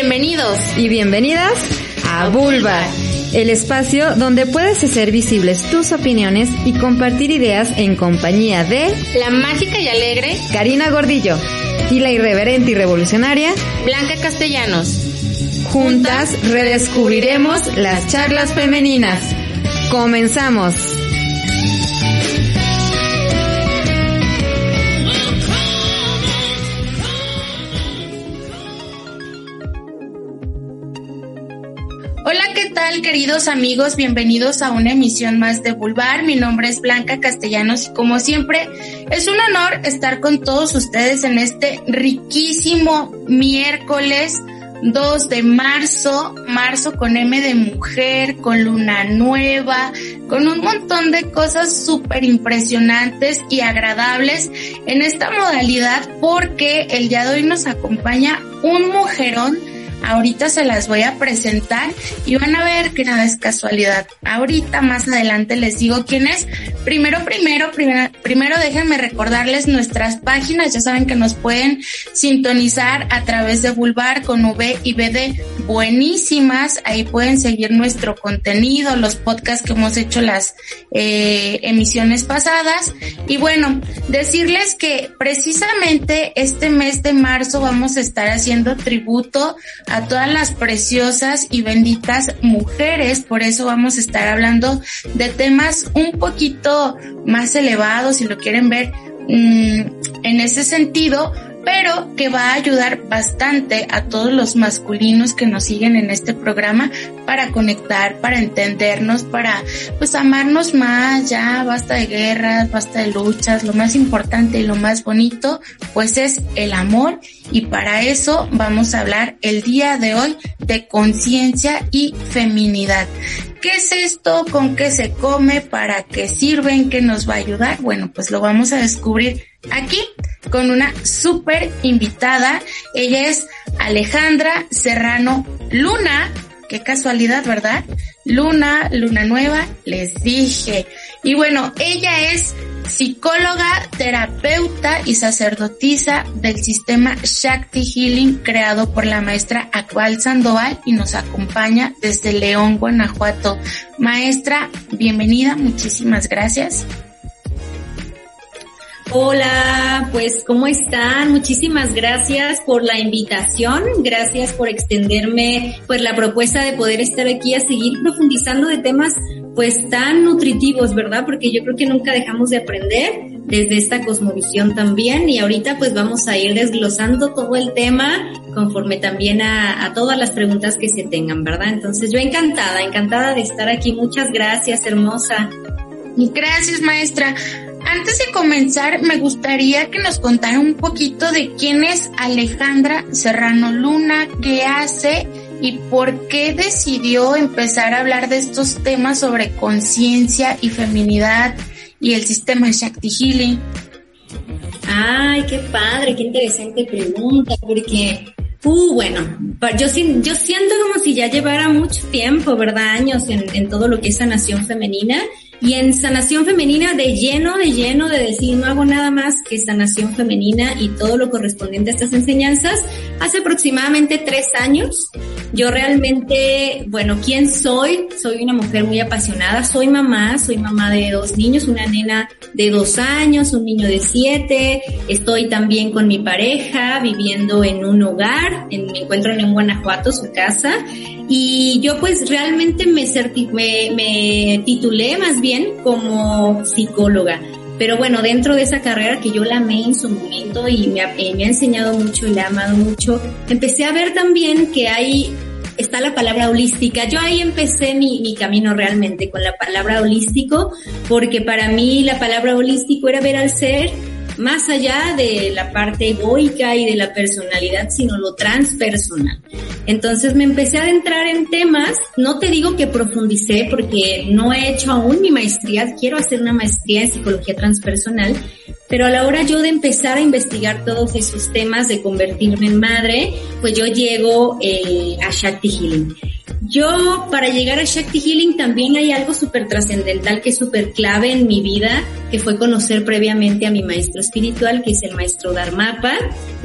Bienvenidos y bienvenidas a Vulva, el espacio donde puedes hacer visibles tus opiniones y compartir ideas en compañía de la mágica y alegre Karina Gordillo y la irreverente y revolucionaria Blanca Castellanos. Juntas redescubriremos las charlas femeninas. Comenzamos. Queridos amigos? Bienvenidos a una emisión más de Bulbar. Mi nombre es Blanca Castellanos y como siempre es un honor estar con todos ustedes en este riquísimo miércoles 2 de marzo, marzo con M de mujer, con luna nueva, con un montón de cosas súper impresionantes y agradables en esta modalidad porque el día de hoy nos acompaña un mujerón Ahorita se las voy a presentar y van a ver que nada es casualidad. Ahorita más adelante les digo quién es. Primero, primero, primero, primero déjenme recordarles nuestras páginas. Ya saben que nos pueden sintonizar a través de Bulbar con V y BD buenísimas. Ahí pueden seguir nuestro contenido, los podcasts que hemos hecho las eh, emisiones pasadas. Y bueno, decirles que precisamente este mes de marzo vamos a estar haciendo tributo a todas las preciosas y benditas mujeres. Por eso vamos a estar hablando de temas un poquito más elevados, si lo quieren ver mm, en ese sentido, pero que va a ayudar bastante a todos los masculinos que nos siguen en este programa para conectar, para entendernos, para pues amarnos más, ya basta de guerras, basta de luchas, lo más importante y lo más bonito pues es el amor. Y para eso vamos a hablar el día de hoy de conciencia y feminidad. ¿Qué es esto? ¿Con qué se come? ¿Para qué sirven? ¿Qué nos va a ayudar? Bueno, pues lo vamos a descubrir aquí con una súper invitada. Ella es Alejandra Serrano Luna. Qué casualidad, ¿verdad? Luna, Luna Nueva, les dije. Y bueno, ella es psicóloga, terapeuta y sacerdotisa del sistema Shakti Healing creado por la maestra Akbal Sandoval y nos acompaña desde León, Guanajuato. Maestra, bienvenida, muchísimas gracias. Hola, pues ¿cómo están? Muchísimas gracias por la invitación, gracias por extenderme pues la propuesta de poder estar aquí a seguir profundizando de temas pues tan nutritivos, ¿verdad? Porque yo creo que nunca dejamos de aprender desde esta cosmovisión también y ahorita pues vamos a ir desglosando todo el tema conforme también a, todas las preguntas que se tengan, ¿verdad? Entonces yo encantada, encantada de estar aquí. Muchas gracias, hermosa. Gracias, maestra. Antes de comenzar, me gustaría que nos contara un poquito de quién es Alejandra Serrano Luna, qué hace y por qué decidió empezar a hablar de estos temas sobre conciencia y feminidad y el sistema Shakti Healing. Ay, qué padre, qué interesante pregunta, porque, uh, bueno, yo, yo siento como si ya llevara mucho tiempo, ¿verdad? Años en, en todo lo que es sanación femenina y en sanación femenina de lleno, de lleno, de decir no hago nada más que sanación femenina y todo lo correspondiente a estas enseñanzas, hace aproximadamente tres años. Yo realmente, bueno, ¿quién soy? Soy una mujer muy apasionada, soy mamá, soy mamá de dos niños, una nena de dos años, un niño de siete, estoy también con mi pareja viviendo en un hogar, en, me encuentro en Guanajuato, su casa, y yo pues realmente me, me, me titulé más bien como psicóloga. Pero bueno, dentro de esa carrera que yo la amé en su momento y me ha, me ha enseñado mucho y la he amado mucho, empecé a ver también que hay está la palabra holística. Yo ahí empecé mi, mi, camino realmente con la palabra holístico, porque para mí la palabra holístico era ver al ser más allá de la parte egoica y de la personalidad, sino lo transpersonal. Entonces me empecé a adentrar en temas, no te digo que profundicé porque no he hecho aún mi maestría, quiero hacer una maestría en psicología transpersonal, pero a la hora yo de empezar a investigar todos esos temas de convertirme en madre, pues yo llego eh, a Shakti Healing. Yo, para llegar a Shakti Healing, también hay algo súper trascendental que es súper clave en mi vida, que fue conocer previamente a mi maestro espiritual, que es el maestro Dharmapa.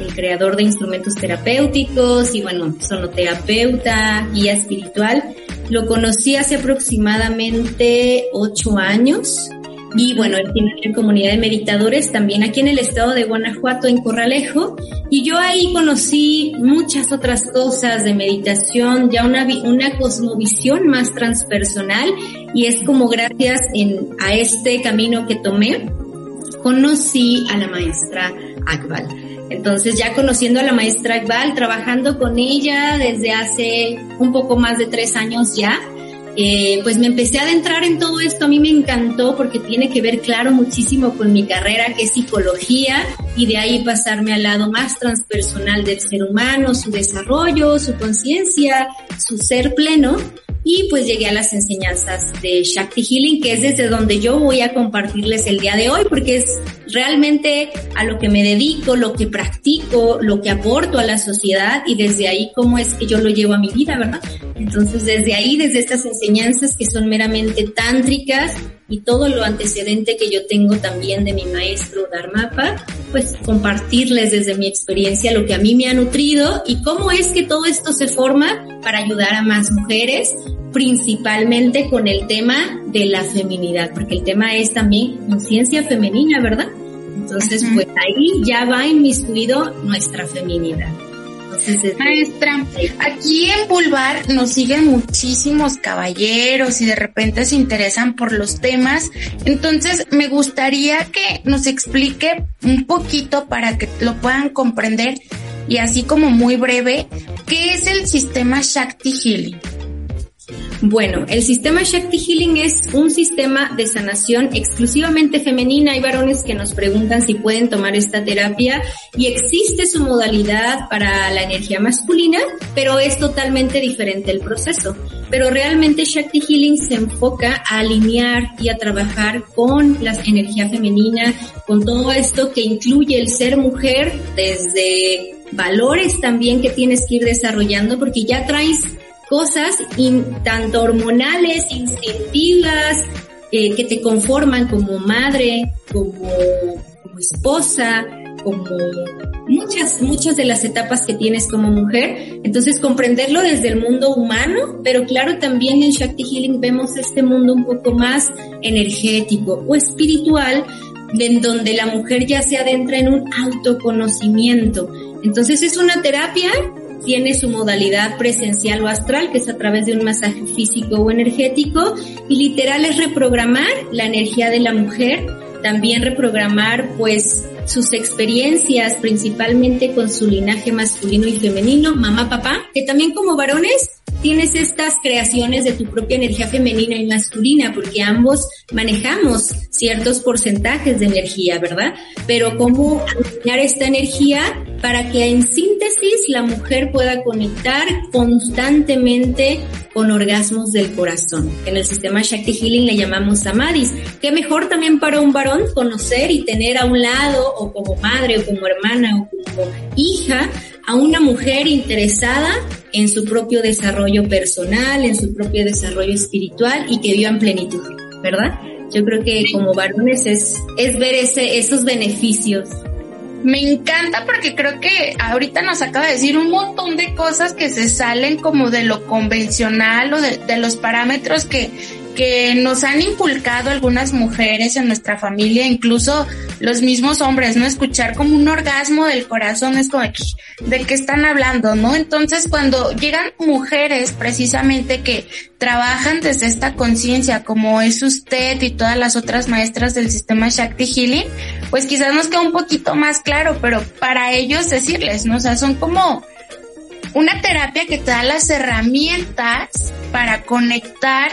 el creador de instrumentos terapéuticos y bueno, sonoterapeuta, guía espiritual. Lo conocí hace aproximadamente ocho años y bueno, él tiene una comunidad de meditadores también aquí en el estado de Guanajuato, en Corralejo. Y yo ahí conocí muchas otras cosas de meditación, ya una, una cosmovisión más transpersonal. Y es como gracias en, a este camino que tomé, conocí a la maestra Akbal. Entonces ya conociendo a la maestra Akbal, trabajando con ella desde hace un poco más de tres años ya, eh, pues me empecé a adentrar en todo esto. A mí me encantó porque tiene que ver, claro, muchísimo con mi carrera, que es psicología, y de ahí pasarme al lado más transpersonal del ser humano, su desarrollo, su conciencia, su ser pleno. Y pues llegué a las enseñanzas de Shakti Healing, que es desde donde yo voy a compartirles el día de hoy, porque es realmente a lo que me dedico, lo que practico, lo que aporto a la sociedad y desde ahí cómo es que yo lo llevo a mi vida, ¿verdad? Entonces desde ahí, desde estas enseñanzas que son meramente tántricas y todo lo antecedente que yo tengo también de mi maestro Dharmapa, pues compartirles desde mi experiencia lo que a mí me ha nutrido y cómo es que todo esto se forma para ayudar a más mujeres, principalmente con el tema de la feminidad, porque el tema es también conciencia femenina, ¿verdad? Entonces, pues ahí ya va inmiscuido nuestra feminidad. Maestra, aquí en Bulbar nos siguen muchísimos caballeros y de repente se interesan por los temas. Entonces, me gustaría que nos explique un poquito para que lo puedan comprender y así como muy breve, ¿qué es el sistema Shakti Healing? Bueno, el sistema Shakti Healing es un sistema de sanación exclusivamente femenina. Hay varones que nos preguntan si pueden tomar esta terapia y existe su modalidad para la energía masculina, pero es totalmente diferente el proceso. Pero realmente Shakti Healing se enfoca a alinear y a trabajar con la energía femenina, con todo esto que incluye el ser mujer desde valores también que tienes que ir desarrollando porque ya traes cosas tanto hormonales, instintivas, eh, que te conforman como madre, como, como esposa, como muchas, muchas de las etapas que tienes como mujer. Entonces, comprenderlo desde el mundo humano, pero claro, también en Shakti Healing vemos este mundo un poco más energético o espiritual, en donde la mujer ya se adentra en un autoconocimiento. Entonces, es una terapia tiene su modalidad presencial o astral, que es a través de un masaje físico o energético, y literal es reprogramar la energía de la mujer, también reprogramar pues sus experiencias principalmente con su linaje masculino y femenino, mamá, papá, que también como varones tienes estas creaciones de tu propia energía femenina y masculina, porque ambos manejamos ciertos porcentajes de energía, ¿verdad? Pero cómo alinear esta energía para que en síntesis la mujer pueda conectar constantemente con orgasmos del corazón. En el sistema Shakti Healing le llamamos samadhis. Qué mejor también para un varón conocer y tener a un lado o como madre o como hermana o como hija a una mujer interesada en su propio desarrollo personal, en su propio desarrollo espiritual y que viva en plenitud, ¿verdad? Yo creo que como varones es, es ver ese, esos beneficios. Me encanta porque creo que ahorita nos acaba de decir un montón de cosas que se salen como de lo convencional o de, de los parámetros que que nos han inculcado algunas mujeres en nuestra familia, incluso los mismos hombres, ¿no? Escuchar como un orgasmo del corazón es como, ¿de qué están hablando, no? Entonces, cuando llegan mujeres precisamente que trabajan desde esta conciencia, como es usted y todas las otras maestras del sistema Shakti Healing, pues quizás nos queda un poquito más claro, pero para ellos decirles, ¿no? O sea, son como una terapia que te da las herramientas para conectar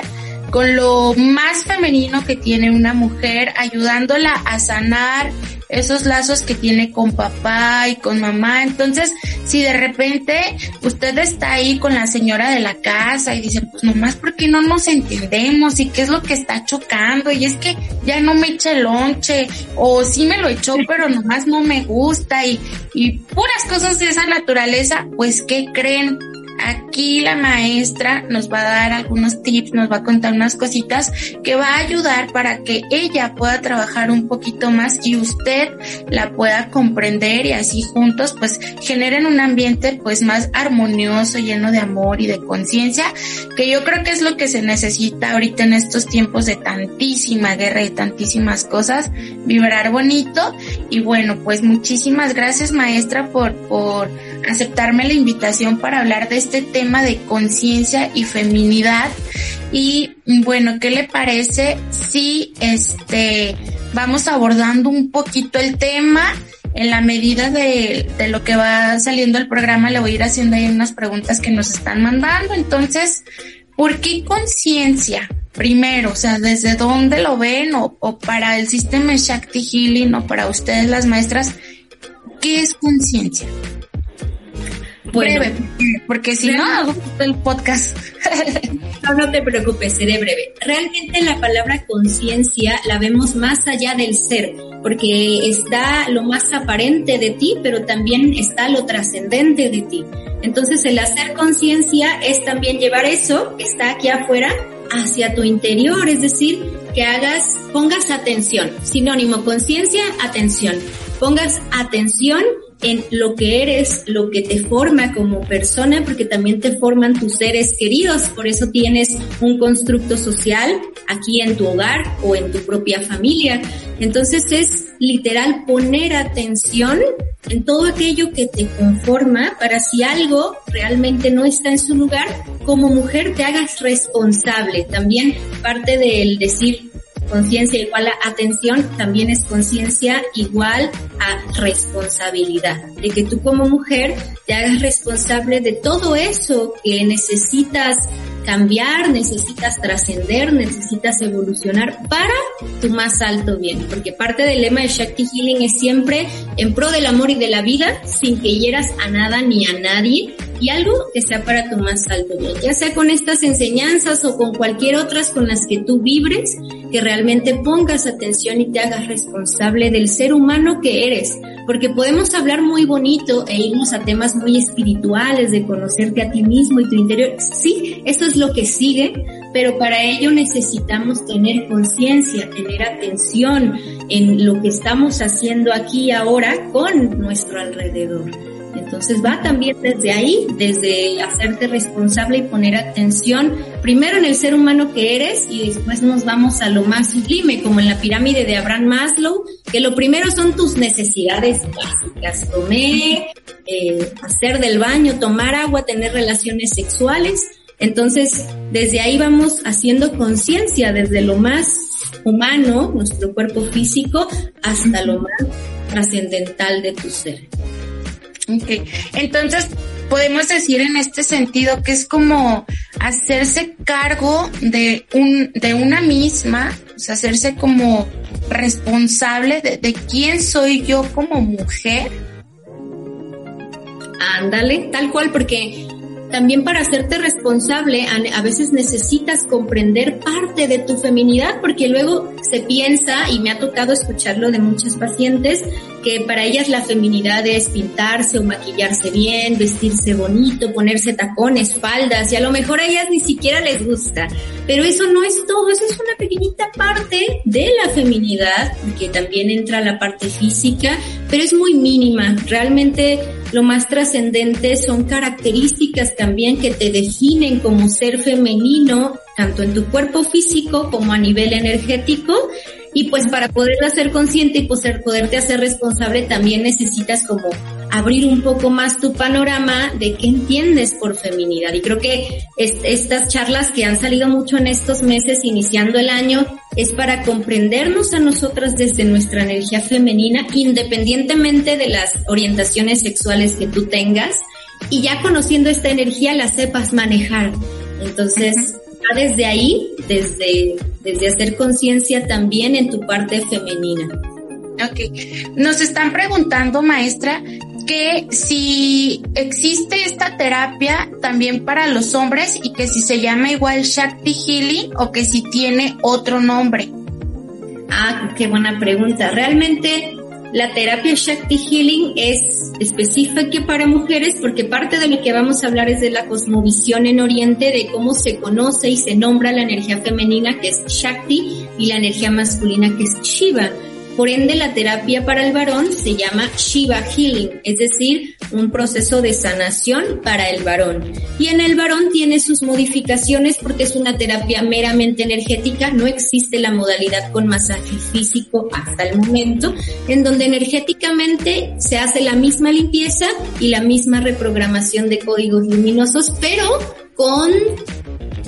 con lo más femenino que tiene una mujer, ayudándola a sanar esos lazos que tiene con papá y con mamá. Entonces, si de repente usted está ahí con la señora de la casa y dice, pues nomás porque no nos entendemos y qué es lo que está chocando y es que ya no me echa el lonche o sí me lo echó pero nomás no me gusta y, y puras cosas de esa naturaleza, pues ¿qué creen? Aquí la maestra nos va a dar algunos tips, nos va a contar unas cositas que va a ayudar para que ella pueda trabajar un poquito más y usted la pueda comprender y así juntos pues generen un ambiente pues más armonioso, lleno de amor y de conciencia, que yo creo que es lo que se necesita ahorita en estos tiempos de tantísima guerra y tantísimas cosas, vibrar bonito. Y bueno, pues muchísimas gracias maestra por, por aceptarme la invitación para hablar de este tema de conciencia y feminidad. Y bueno, ¿qué le parece si este vamos abordando un poquito el tema? En la medida de, de lo que va saliendo el programa, le voy a ir haciendo ahí unas preguntas que nos están mandando. Entonces, ¿por qué conciencia? Primero, o sea, ¿desde dónde lo ven? O, o para el sistema Shakti Healing o para ustedes las maestras, ¿qué es conciencia? Breve, porque si no, hago el podcast. no, no te preocupes, seré breve. Realmente la palabra conciencia la vemos más allá del ser, porque está lo más aparente de ti, pero también está lo trascendente de ti. Entonces el hacer conciencia es también llevar eso que está aquí afuera hacia tu interior, es decir, que hagas, pongas atención. Sinónimo, conciencia, atención. Pongas atención en lo que eres, lo que te forma como persona, porque también te forman tus seres queridos, por eso tienes un constructo social aquí en tu hogar o en tu propia familia. Entonces es literal poner atención en todo aquello que te conforma para si algo realmente no está en su lugar, como mujer te hagas responsable. También parte del decir conciencia igual a atención, también es conciencia igual a responsabilidad. De que tú como mujer te hagas responsable de todo eso que necesitas cambiar, necesitas trascender, necesitas evolucionar para tu más alto bien. Porque parte del lema de Shakti Healing es siempre en pro del amor y de la vida, sin que hieras a nada ni a nadie, y algo que sea para tu más alto bien. Ya sea con estas enseñanzas o con cualquier otras con las que tú vibres, que realmente pongas atención y te hagas responsable del ser humano que eres. Porque podemos hablar muy bonito e irnos a temas muy espirituales de conocerte a ti mismo y tu interior. Sí, eso es lo que sigue, pero para ello necesitamos tener conciencia, tener atención en lo que estamos haciendo aquí ahora con nuestro alrededor. Entonces va también desde ahí, desde hacerte responsable y poner atención primero en el ser humano que eres y después nos vamos a lo más sublime, como en la pirámide de Abraham Maslow, que lo primero son tus necesidades básicas, comer, eh, hacer del baño, tomar agua, tener relaciones sexuales. Entonces, desde ahí vamos haciendo conciencia, desde lo más humano, nuestro cuerpo físico, hasta lo más trascendental de tu ser. Entonces, podemos decir en este sentido que es como hacerse cargo de un, de una misma, o sea, hacerse como responsable de, de quién soy yo como mujer. Ándale, tal cual, porque también para hacerte responsable a, veces necesitas comprender parte de tu feminidad porque luego se piensa, y me ha tocado escucharlo de muchas pacientes, que para ellas la feminidad es pintarse o maquillarse bien, vestirse bonito, ponerse tacones, faldas y a lo mejor a ellas ni siquiera les gusta. Pero eso no es todo, eso es una pequeñita parte de la feminidad, que también entra la parte física, pero es muy mínima. Realmente lo más trascendente son características también que te definen como ser femenino, tanto en tu cuerpo físico como a nivel energético. Y pues para poderla ser consciente y poder, poderte hacer responsable también necesitas como abrir un poco más tu panorama de qué entiendes por feminidad. Y creo que estas charlas que han salido mucho en estos meses iniciando el año es para comprendernos a nosotras desde nuestra energía femenina independientemente de las orientaciones sexuales que tú tengas y ya conociendo esta energía la sepas manejar. Entonces, desde ahí, desde, desde hacer conciencia también en tu parte femenina. Ok. Nos están preguntando, maestra, que si existe esta terapia también para los hombres y que si se llama igual Shakti Healing o que si tiene otro nombre. Ah, qué buena pregunta. Realmente La terapia Shakti Healing es específica para mujeres porque parte de lo que vamos a hablar es de la cosmovisión en Oriente, de cómo se conoce y se nombra la energía femenina que es Shakti y la energía masculina que es Shiva. Por ende, la terapia para el varón se llama Shiva Healing, es decir, un proceso de sanación para el varón. Y en el varón tiene sus modificaciones porque es una terapia meramente energética, no existe la modalidad con masaje físico hasta el momento, en donde energéticamente se hace la misma limpieza y la misma reprogramación de códigos luminosos, pero con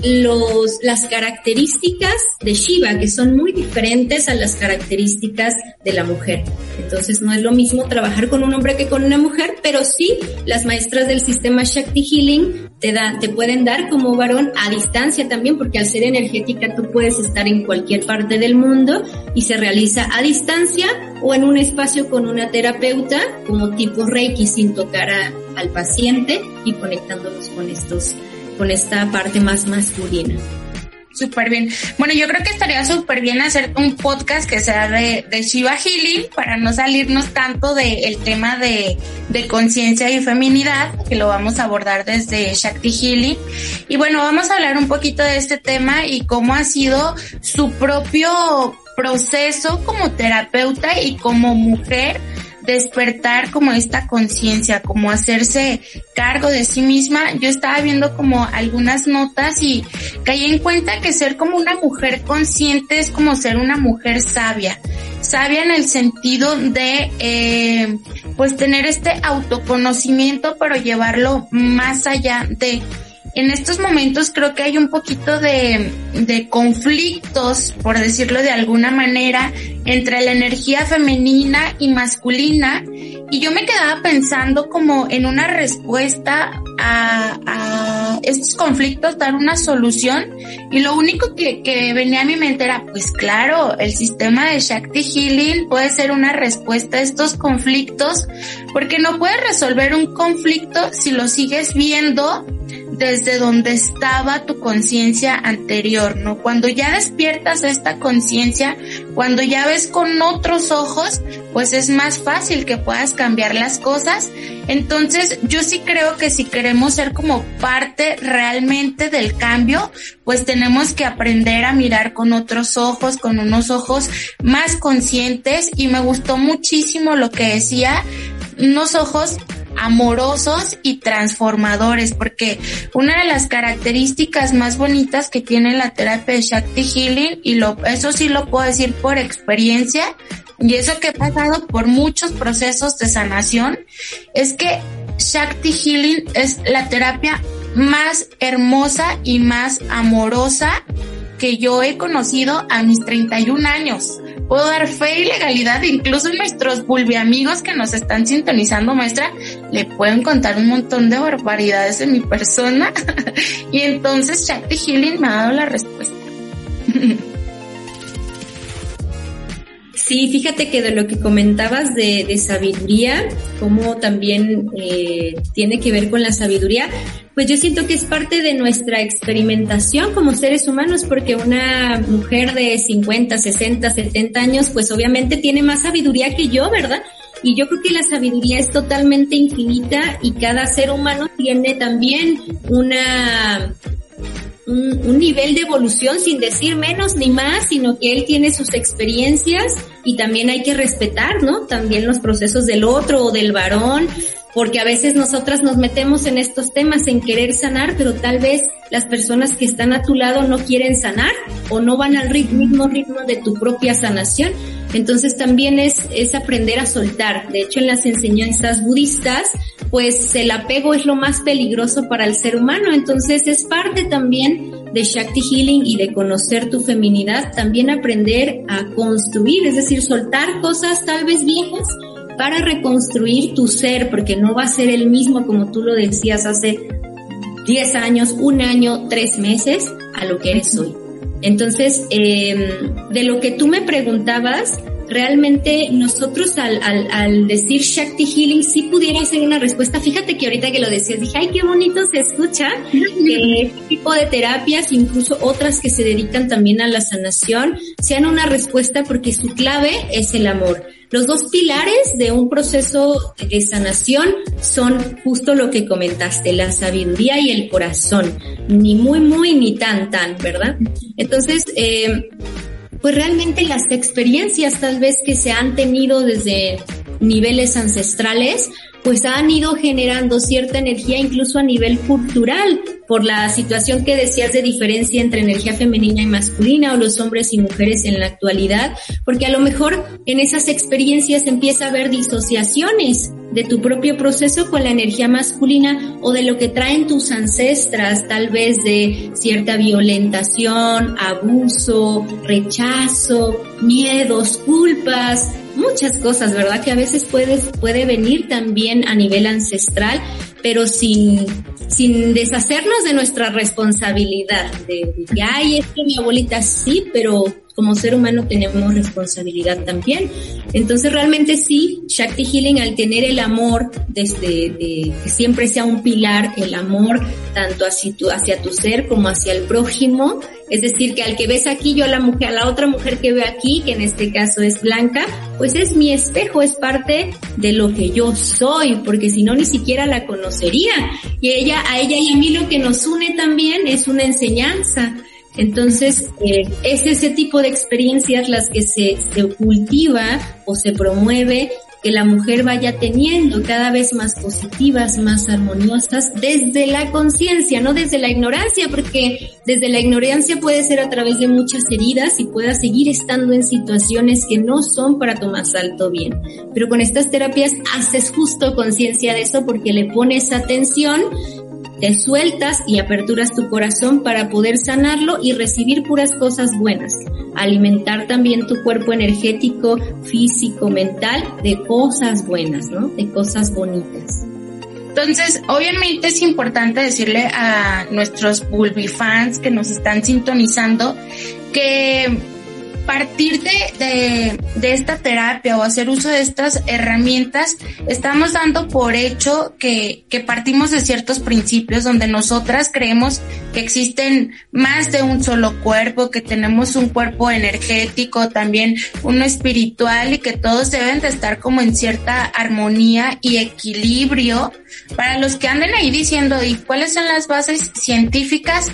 los, las características de Shiva, que son muy diferentes a las características de la mujer. Entonces no es lo mismo trabajar con un hombre que con una mujer, pero sí las maestras del sistema Shakti Healing te, da, te pueden dar como varón a distancia también, porque al ser energética tú puedes estar en cualquier parte del mundo y se realiza a distancia o en un espacio con una terapeuta como tipo Reiki sin tocar al paciente y conectándonos con estos con esta parte más masculina. Súper bien. Bueno, yo creo que estaría súper bien hacer un podcast que sea de, de Shiva Healing para no salirnos tanto del tema de, de conciencia y feminidad, que lo vamos a abordar desde Shakti Healing. Y bueno, vamos a hablar un poquito de este tema y cómo ha sido su propio proceso como terapeuta y como mujer despertar como esta conciencia, como hacerse cargo de sí misma. Yo estaba viendo como algunas notas y caí en cuenta que ser como una mujer consciente es como ser una mujer sabia. Sabia en el sentido de, eh, pues tener este autoconocimiento, pero llevarlo más allá de en estos momentos creo que hay un poquito de, de, conflictos, por decirlo de alguna manera, entre la energía femenina y masculina. Y yo me quedaba pensando como en una respuesta a, a estos conflictos, dar una solución. Y lo único que, que venía a mi mente era, pues claro, el sistema de Shakti Healing puede ser una respuesta a estos conflictos, porque no puedes resolver un conflicto si lo sigues viendo desde donde estaba tu conciencia anterior, ¿no? Cuando ya despiertas esta conciencia, cuando ya ves con otros ojos, pues es más fácil que puedas cambiar las cosas. Entonces, yo sí creo que si queremos ser como parte realmente del cambio, pues tenemos que aprender a mirar con otros ojos, con unos ojos más conscientes y me gustó muchísimo lo que decía, unos ojos amorosos y transformadores, porque una de las características más bonitas que tiene la terapia de Shakti Healing, y lo, eso sí lo puedo decir por experiencia, y eso que he pasado por muchos procesos de sanación, es que Shakti Healing es la terapia más hermosa y más amorosa que yo he conocido a mis 31 años puedo dar fe y legalidad, incluso nuestros bulbi amigos que nos están sintonizando, maestra, le pueden contar un montón de barbaridades de mi persona. y entonces Shakti Healing me ha dado la respuesta. Sí, fíjate que de lo que comentabas de, de sabiduría, como también eh, tiene que ver con la sabiduría, pues yo siento que es parte de nuestra experimentación como seres humanos, porque una mujer de 50, 60, 70 años, pues obviamente tiene más sabiduría que yo, ¿verdad? Y yo creo que la sabiduría es totalmente infinita y cada ser humano tiene también una un, nivel de evolución sin decir menos ni más, sino que él tiene sus experiencias y también hay que respetar, ¿no? También los procesos del otro o del varón, porque a veces nosotras nos metemos en estos temas en querer sanar, pero tal vez las personas que están a tu lado no quieren sanar o no van al mismo ritmo de tu propia sanación. Entonces también es, es aprender a soltar. De hecho, en las enseñanzas budistas, pues el apego es lo más peligroso para el ser humano. Entonces es parte también de Shakti Healing y de conocer tu feminidad, también aprender a construir, es decir, soltar cosas tal vez viejas para reconstruir tu ser, porque no va a ser el mismo como tú lo decías hace 10 años, un año, tres meses a lo que eres hoy. Entonces, em, de lo que tú me preguntabas, realmente nosotros al, al, al, decir Shakti Healing sí pudiera ser una respuesta. Fíjate que ahorita que lo decías dije, ay, qué bonito se escucha que este tipo de terapias, incluso otras que se dedican también a la sanación, sean una respuesta porque su clave es el amor. Los dos pilares de un proceso de sanación son justo lo que comentaste, la sabiduría y el corazón. Ni muy, muy, ni tan, tan, ¿verdad? Entonces, eh, pues realmente las experiencias tal vez que se han tenido desde niveles ancestrales, pues han ido generando cierta energía incluso a nivel cultural por la situación que decías de diferencia entre energía femenina y masculina o los hombres y mujeres en la actualidad, porque a lo mejor en esas experiencias empieza a haber disociaciones de tu propio proceso con la energía masculina o de lo que traen tus ancestras, tal vez de cierta violentación, abuso, rechazo, miedos, culpas, muchas cosas, ¿verdad? Que a veces puede, puede venir también a nivel ancestral, pero sin, sin deshacernos de nuestra responsabilidad, de, ay, es que mi abuelita sí, pero como ser humano tenemos responsabilidad también. Entonces realmente sí, Shakti Healing al tener el amor desde de, que siempre sea un pilar, el amor tanto hacia tu, hacia tu ser como hacia el prójimo, es decir, que al que ves aquí yo a la mujer, a la otra mujer que veo aquí, que en este caso es Blanca, pues es mi espejo, es parte de lo que yo soy, porque si no ni siquiera la conocería. Y ella, a ella y a mí lo que nos une también es una enseñanza. Entonces, eh, es ese tipo de experiencias las que se, se cultiva o se promueve que la mujer vaya teniendo cada vez más positivas, más armoniosas desde la conciencia, no desde la ignorancia, porque desde la ignorancia puede ser a través de muchas heridas y pueda seguir estando en situaciones que no son para tu más alto bien. Pero con estas terapias haces justo conciencia de eso porque le pones atención te sueltas y aperturas tu corazón para poder sanarlo y recibir puras cosas buenas. Alimentar también tu cuerpo energético, físico, mental de cosas buenas, ¿no? De cosas bonitas. Entonces, obviamente es importante decirle a nuestros Bulby fans que nos están sintonizando que partir de, de, esta terapia o hacer uso de estas herramientas, estamos dando por hecho que, que partimos de ciertos principios donde nosotras creemos que existen más de un solo cuerpo, que tenemos un cuerpo energético, también uno espiritual y que todos deben de estar como en cierta armonía y equilibrio. Para los que anden ahí diciendo, ¿y cuáles son las bases científicas?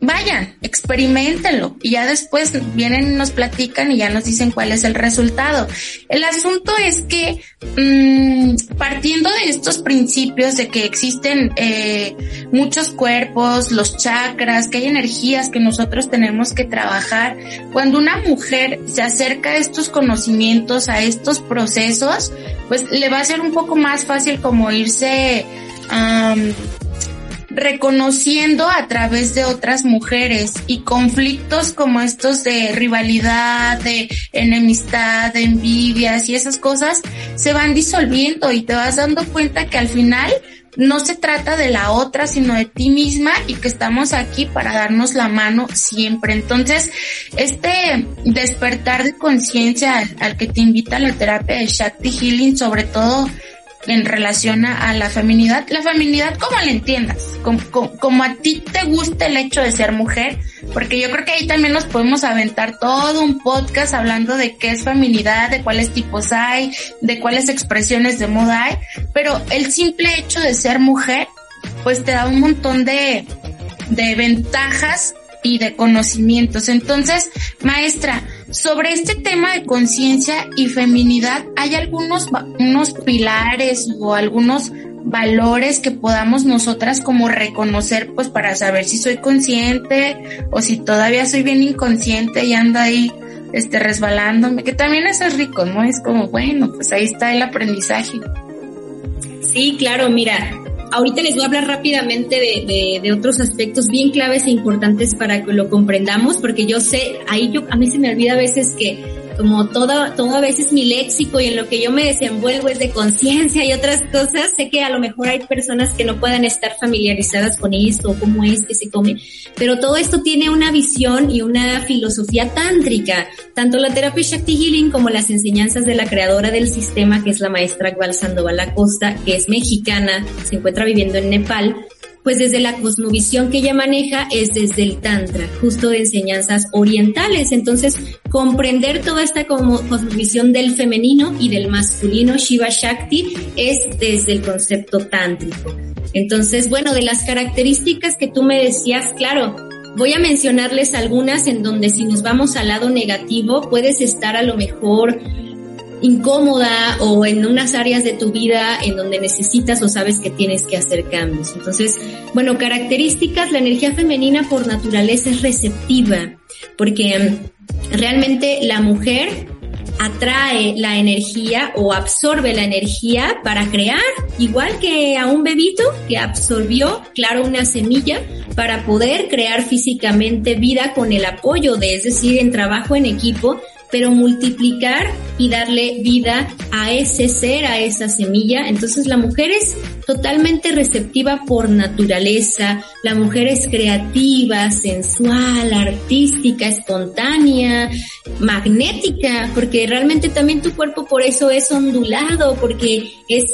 Vayan, experimentenlo y ya después vienen y nos platican y ya nos dicen cuál es el resultado. El asunto es que mmm, partiendo de estos principios de que existen eh, muchos cuerpos, los chakras, que hay energías que nosotros tenemos que trabajar, cuando una mujer se acerca a estos conocimientos, a estos procesos, pues le va a ser un poco más fácil como irse reconociendo a través de otras mujeres y conflictos como estos de rivalidad, de enemistad, de envidias y esas cosas se van disolviendo y te vas dando cuenta que al final no se trata de la otra, sino de ti misma y que estamos aquí para darnos la mano siempre. Entonces, este despertar de conciencia al, que te invita la terapia de Shakti Healing, sobre todo en relación a, la feminidad. La feminidad como la entiendas, como, como, a ti te gusta el hecho de ser mujer, porque yo creo que ahí también nos podemos aventar todo un podcast hablando de qué es feminidad, de cuáles tipos hay, de cuáles expresiones de moda hay, pero el simple hecho de ser mujer, pues te da un montón de, de ventajas y de conocimientos. Entonces, maestra, sobre este tema de conciencia y feminidad, ¿hay algunos unos pilares o algunos valores que podamos nosotras como reconocer pues para saber si soy consciente o si todavía soy bien inconsciente y ando ahí este resbalándome, que también eso es rico, ¿no? Es como, bueno, pues ahí está el aprendizaje. Sí, claro, mira, ahorita les voy a hablar rápidamente de, de, otros aspectos bien claves e importantes para que lo comprendamos, porque yo sé, ahí yo, a mí se me olvida a veces que como todo, todo a veces mi léxico y en lo que yo me desenvuelvo es de conciencia y otras cosas, sé que a lo mejor hay personas que no puedan estar familiarizadas con esto, cómo es que se come, pero todo esto tiene una visión y una filosofía tántrica, tanto la terapia Shakti Healing como las enseñanzas de la creadora del sistema, que es la maestra Gbal Sandoval Acosta, que es mexicana, se encuentra viviendo en Nepal, pues desde la cosmovisión que ella maneja es desde el Tantra, justo de enseñanzas orientales. Entonces, comprender toda esta cosmovisión del femenino y del masculino Shiva Shakti es desde el concepto tántrico. Entonces, bueno, de las características que tú me decías, claro, voy a mencionarles algunas en donde si nos vamos al lado negativo, puedes estar a lo mejor incómoda o en unas áreas de tu vida en donde necesitas o sabes que tienes que hacer cambios. Entonces, bueno, características, la energía femenina por naturaleza es receptiva, porque mm, realmente la mujer atrae la energía o absorbe la energía para crear, igual que a un bebito que absorbió, claro, una semilla para poder crear físicamente vida con el apoyo de, es decir, en trabajo en equipo, pero multiplicar y darle vida a ese ser, a esa semilla. Entonces la mujer es totalmente receptiva por naturaleza, la mujer es creativa, sensual, artística, espontánea, magnética, porque realmente también tu cuerpo por eso es ondulado, porque es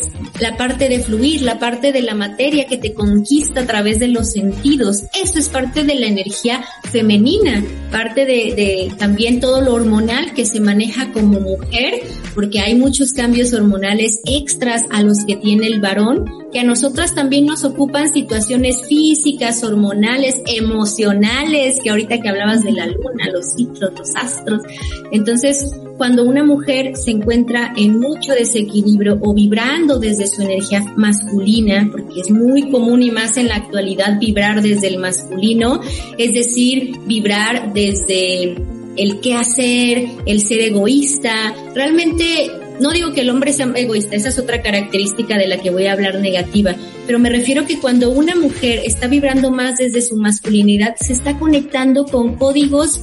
la parte de fluir, la parte de la materia que te conquista a través de los sentidos. Eso es parte de la energía femenina, parte de, también todo lo hormonal que se maneja como mujer, porque hay muchos cambios hormonales extras a los que tiene el varón, que a nosotras también nos ocupan situaciones físicas, hormonales, emocionales, que ahorita que hablabas de la luna, los ciclos, los astros. Entonces, cuando una mujer se encuentra en mucho desequilibrio o vibrando desde su energía masculina, porque es muy común y más en la actualidad vibrar desde el masculino, es decir, vibrar desde el qué hacer, el ser egoísta. Realmente no digo que el hombre sea egoísta, esa es otra característica de la que voy a hablar negativa, pero me refiero que cuando una mujer está vibrando más desde su masculinidad, se está conectando con códigos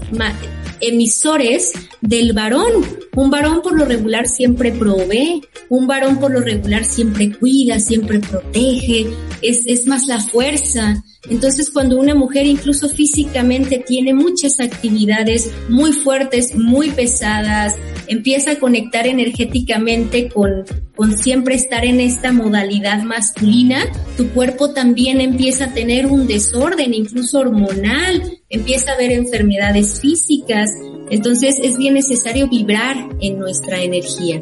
emisores del varón. Un varón por lo regular siempre provee, un varón por lo regular siempre cuida, siempre protege, es, es más la fuerza. Entonces, cuando una mujer incluso físicamente tiene muchas actividades muy fuertes, muy pesadas, empieza a conectar energéticamente con, con siempre estar en esta modalidad masculina, tu cuerpo también empieza a tener un desorden, incluso hormonal, empieza a haber enfermedades físicas. Entonces, es bien necesario vibrar en nuestra energía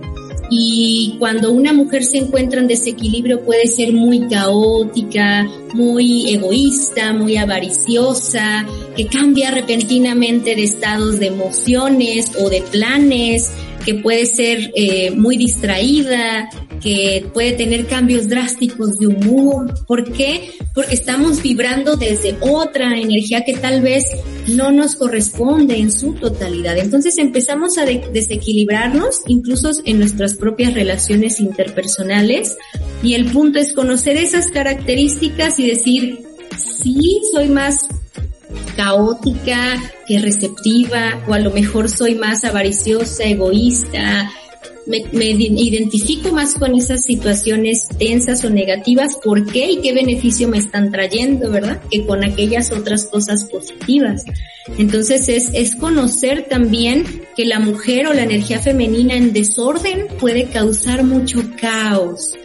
y cuando una mujer se encuentra en desequilibrio puede ser muy caótica, muy egoísta, muy avariciosa, que cambia repentinamente de estados de emociones o de planes, que puede ser eh, muy distraída, que puede tener cambios drásticos de humor. ¿Por qué? Porque estamos vibrando desde otra energía que tal vez no nos corresponde en su totalidad. Entonces empezamos a desequilibrarnos incluso en nuestras propias relaciones interpersonales y el punto es conocer esas características y decir, sí, soy más caótica que receptiva o a lo mejor soy más avariciosa, egoísta, me, identifico más con esas situaciones tensas o negativas, por qué y qué beneficio me están trayendo, ¿verdad? Que con aquellas otras cosas positivas. Entonces es, es conocer también que la mujer o la energía femenina en desorden puede causar mucho caos.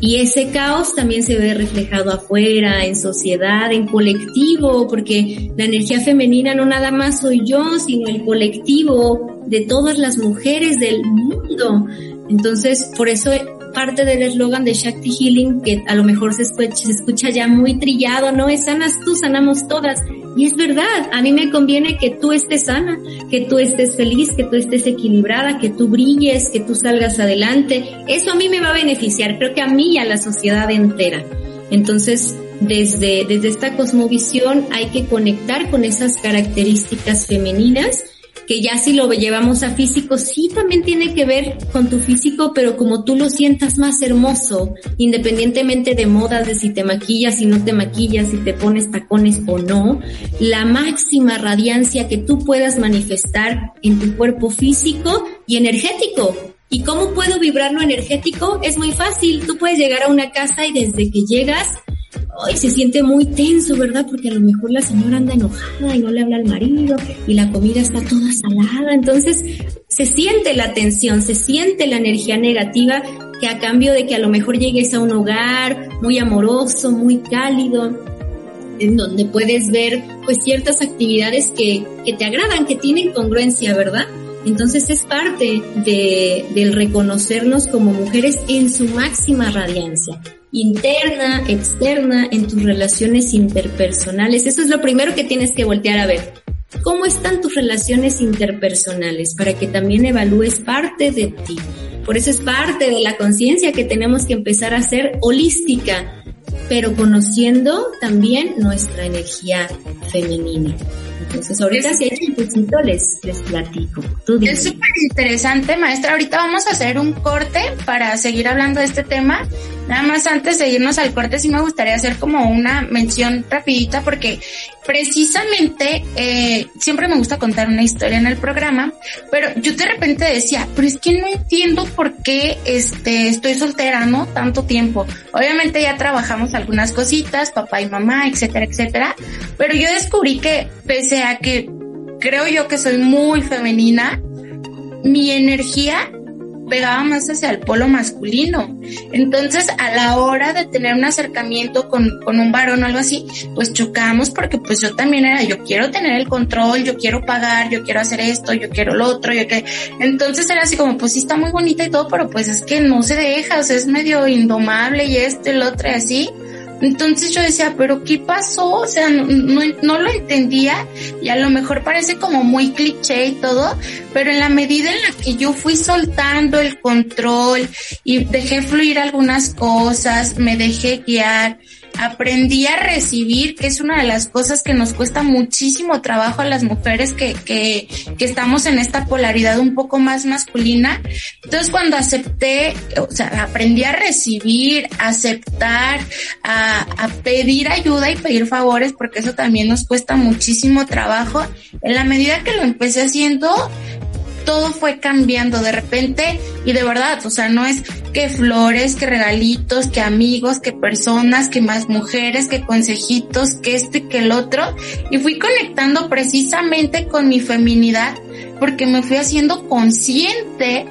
Y ese caos también se ve reflejado afuera, en sociedad, en colectivo, porque la energía femenina no nada más soy yo, sino el colectivo de todas las mujeres del mundo. Entonces, por eso parte del eslogan de Shakti Healing, que a lo mejor se escucha, ya muy trillado, no es sanas tú, sanamos todas. Y es verdad, a mí me conviene que tú estés sana, que tú estés feliz, que tú estés equilibrada, que tú brilles, que tú salgas adelante. Eso a mí me va a beneficiar, creo que a mí y a la sociedad entera. Entonces, desde, desde esta cosmovisión hay que conectar con esas características femeninas que ya si lo llevamos a físico, sí también tiene que ver con tu físico, pero como tú lo sientas más hermoso, independientemente de modas, de si te maquillas, si no te maquillas, si te pones tacones o no, la máxima radiancia que tú puedas manifestar en tu cuerpo físico y energético. ¿Y cómo puedo vibrar lo energético? Es muy fácil. Tú puedes llegar a una casa y desde que llegas Ay, se siente muy tenso, ¿verdad? Porque a lo mejor la señora anda enojada y no le habla al marido y la comida está toda salada. Entonces, se siente la tensión, se siente la energía negativa que a cambio de que a lo mejor llegues a un hogar muy amoroso, muy cálido, en donde puedes ver pues ciertas actividades que, que te agradan, que tienen congruencia, ¿verdad? Entonces es parte de, del reconocernos como mujeres en su máxima radiancia interna, externa, en tus relaciones interpersonales. Eso es lo primero que tienes que voltear a ver. ¿Cómo están tus relaciones interpersonales? Para que también evalúes parte de ti. Por eso es parte de la conciencia que tenemos que empezar a ser holística, pero conociendo también nuestra energía femenina. Entonces, ahorita si hay un les, les platico. es súper interesante, maestra. Ahorita vamos a hacer un corte para seguir hablando de este tema. Nada más antes de irnos al corte, sí me gustaría hacer como una mención rapidita porque precisamente eh, siempre me gusta contar una historia en el programa, pero yo de repente decía, pero es que no entiendo por qué este, estoy soltera, ¿no? Tanto tiempo. Obviamente ya trabajamos algunas cositas, papá y mamá, etcétera, etcétera, pero yo descubrí que pese a que creo yo que soy muy femenina, mi energía pegaba más hacia el polo masculino. Entonces, a la hora de tener un acercamiento con, con un varón o algo así, pues chocamos porque pues yo también era, yo quiero tener el control, yo quiero pagar, yo quiero hacer esto, yo quiero lo otro, yo que... Entonces era así como, pues sí está muy bonita y todo, pero pues es que no se deja, o sea, es medio indomable y esto y lo otro y así. Entonces yo decía, pero ¿qué pasó? O sea, no, no, lo entendía y a lo mejor parece como muy cliché y todo, pero en la medida en la que yo fui soltando el control y dejé fluir algunas cosas, me dejé guiar, aprendí a recibir, que es una de las cosas que nos cuesta muchísimo trabajo a las mujeres que, que, que estamos en esta polaridad un poco más masculina. Entonces cuando acepté, o sea, aprendí a recibir, aceptar, a, a pedir ayuda y pedir favores, porque eso también nos cuesta muchísimo trabajo. En la medida que lo empecé haciendo, todo fue cambiando de repente y de verdad, o sea, no es que flores, que regalitos, que amigos, que personas, que más mujeres, que consejitos, que este, que el otro. Y fui conectando precisamente con mi feminidad porque me fui haciendo consciente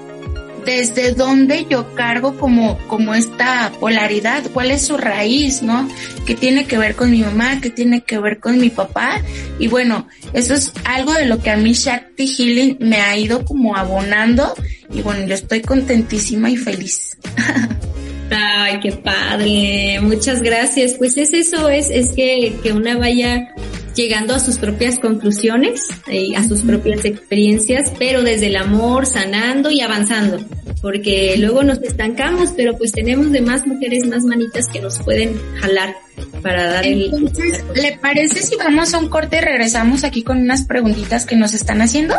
desde dónde yo cargo como, como esta polaridad, cuál es su raíz, ¿no? ¿Qué tiene que ver con mi mamá? ¿Qué tiene que ver con mi papá? Y bueno, eso es algo de lo que a mí Shakti Healing me ha ido como abonando y bueno, yo estoy contentísima y feliz. Ay, qué padre. Muchas gracias. Pues es eso, es, es que, que una vaya llegando a sus propias conclusiones, y a sus propias experiencias, pero desde el amor, sanando y avanzando, porque luego nos estancamos, pero pues tenemos demás mujeres más manitas que nos pueden jalar para dar Entonces, ¿Le parece si vamos a un corte y regresamos aquí con unas preguntitas que nos están haciendo?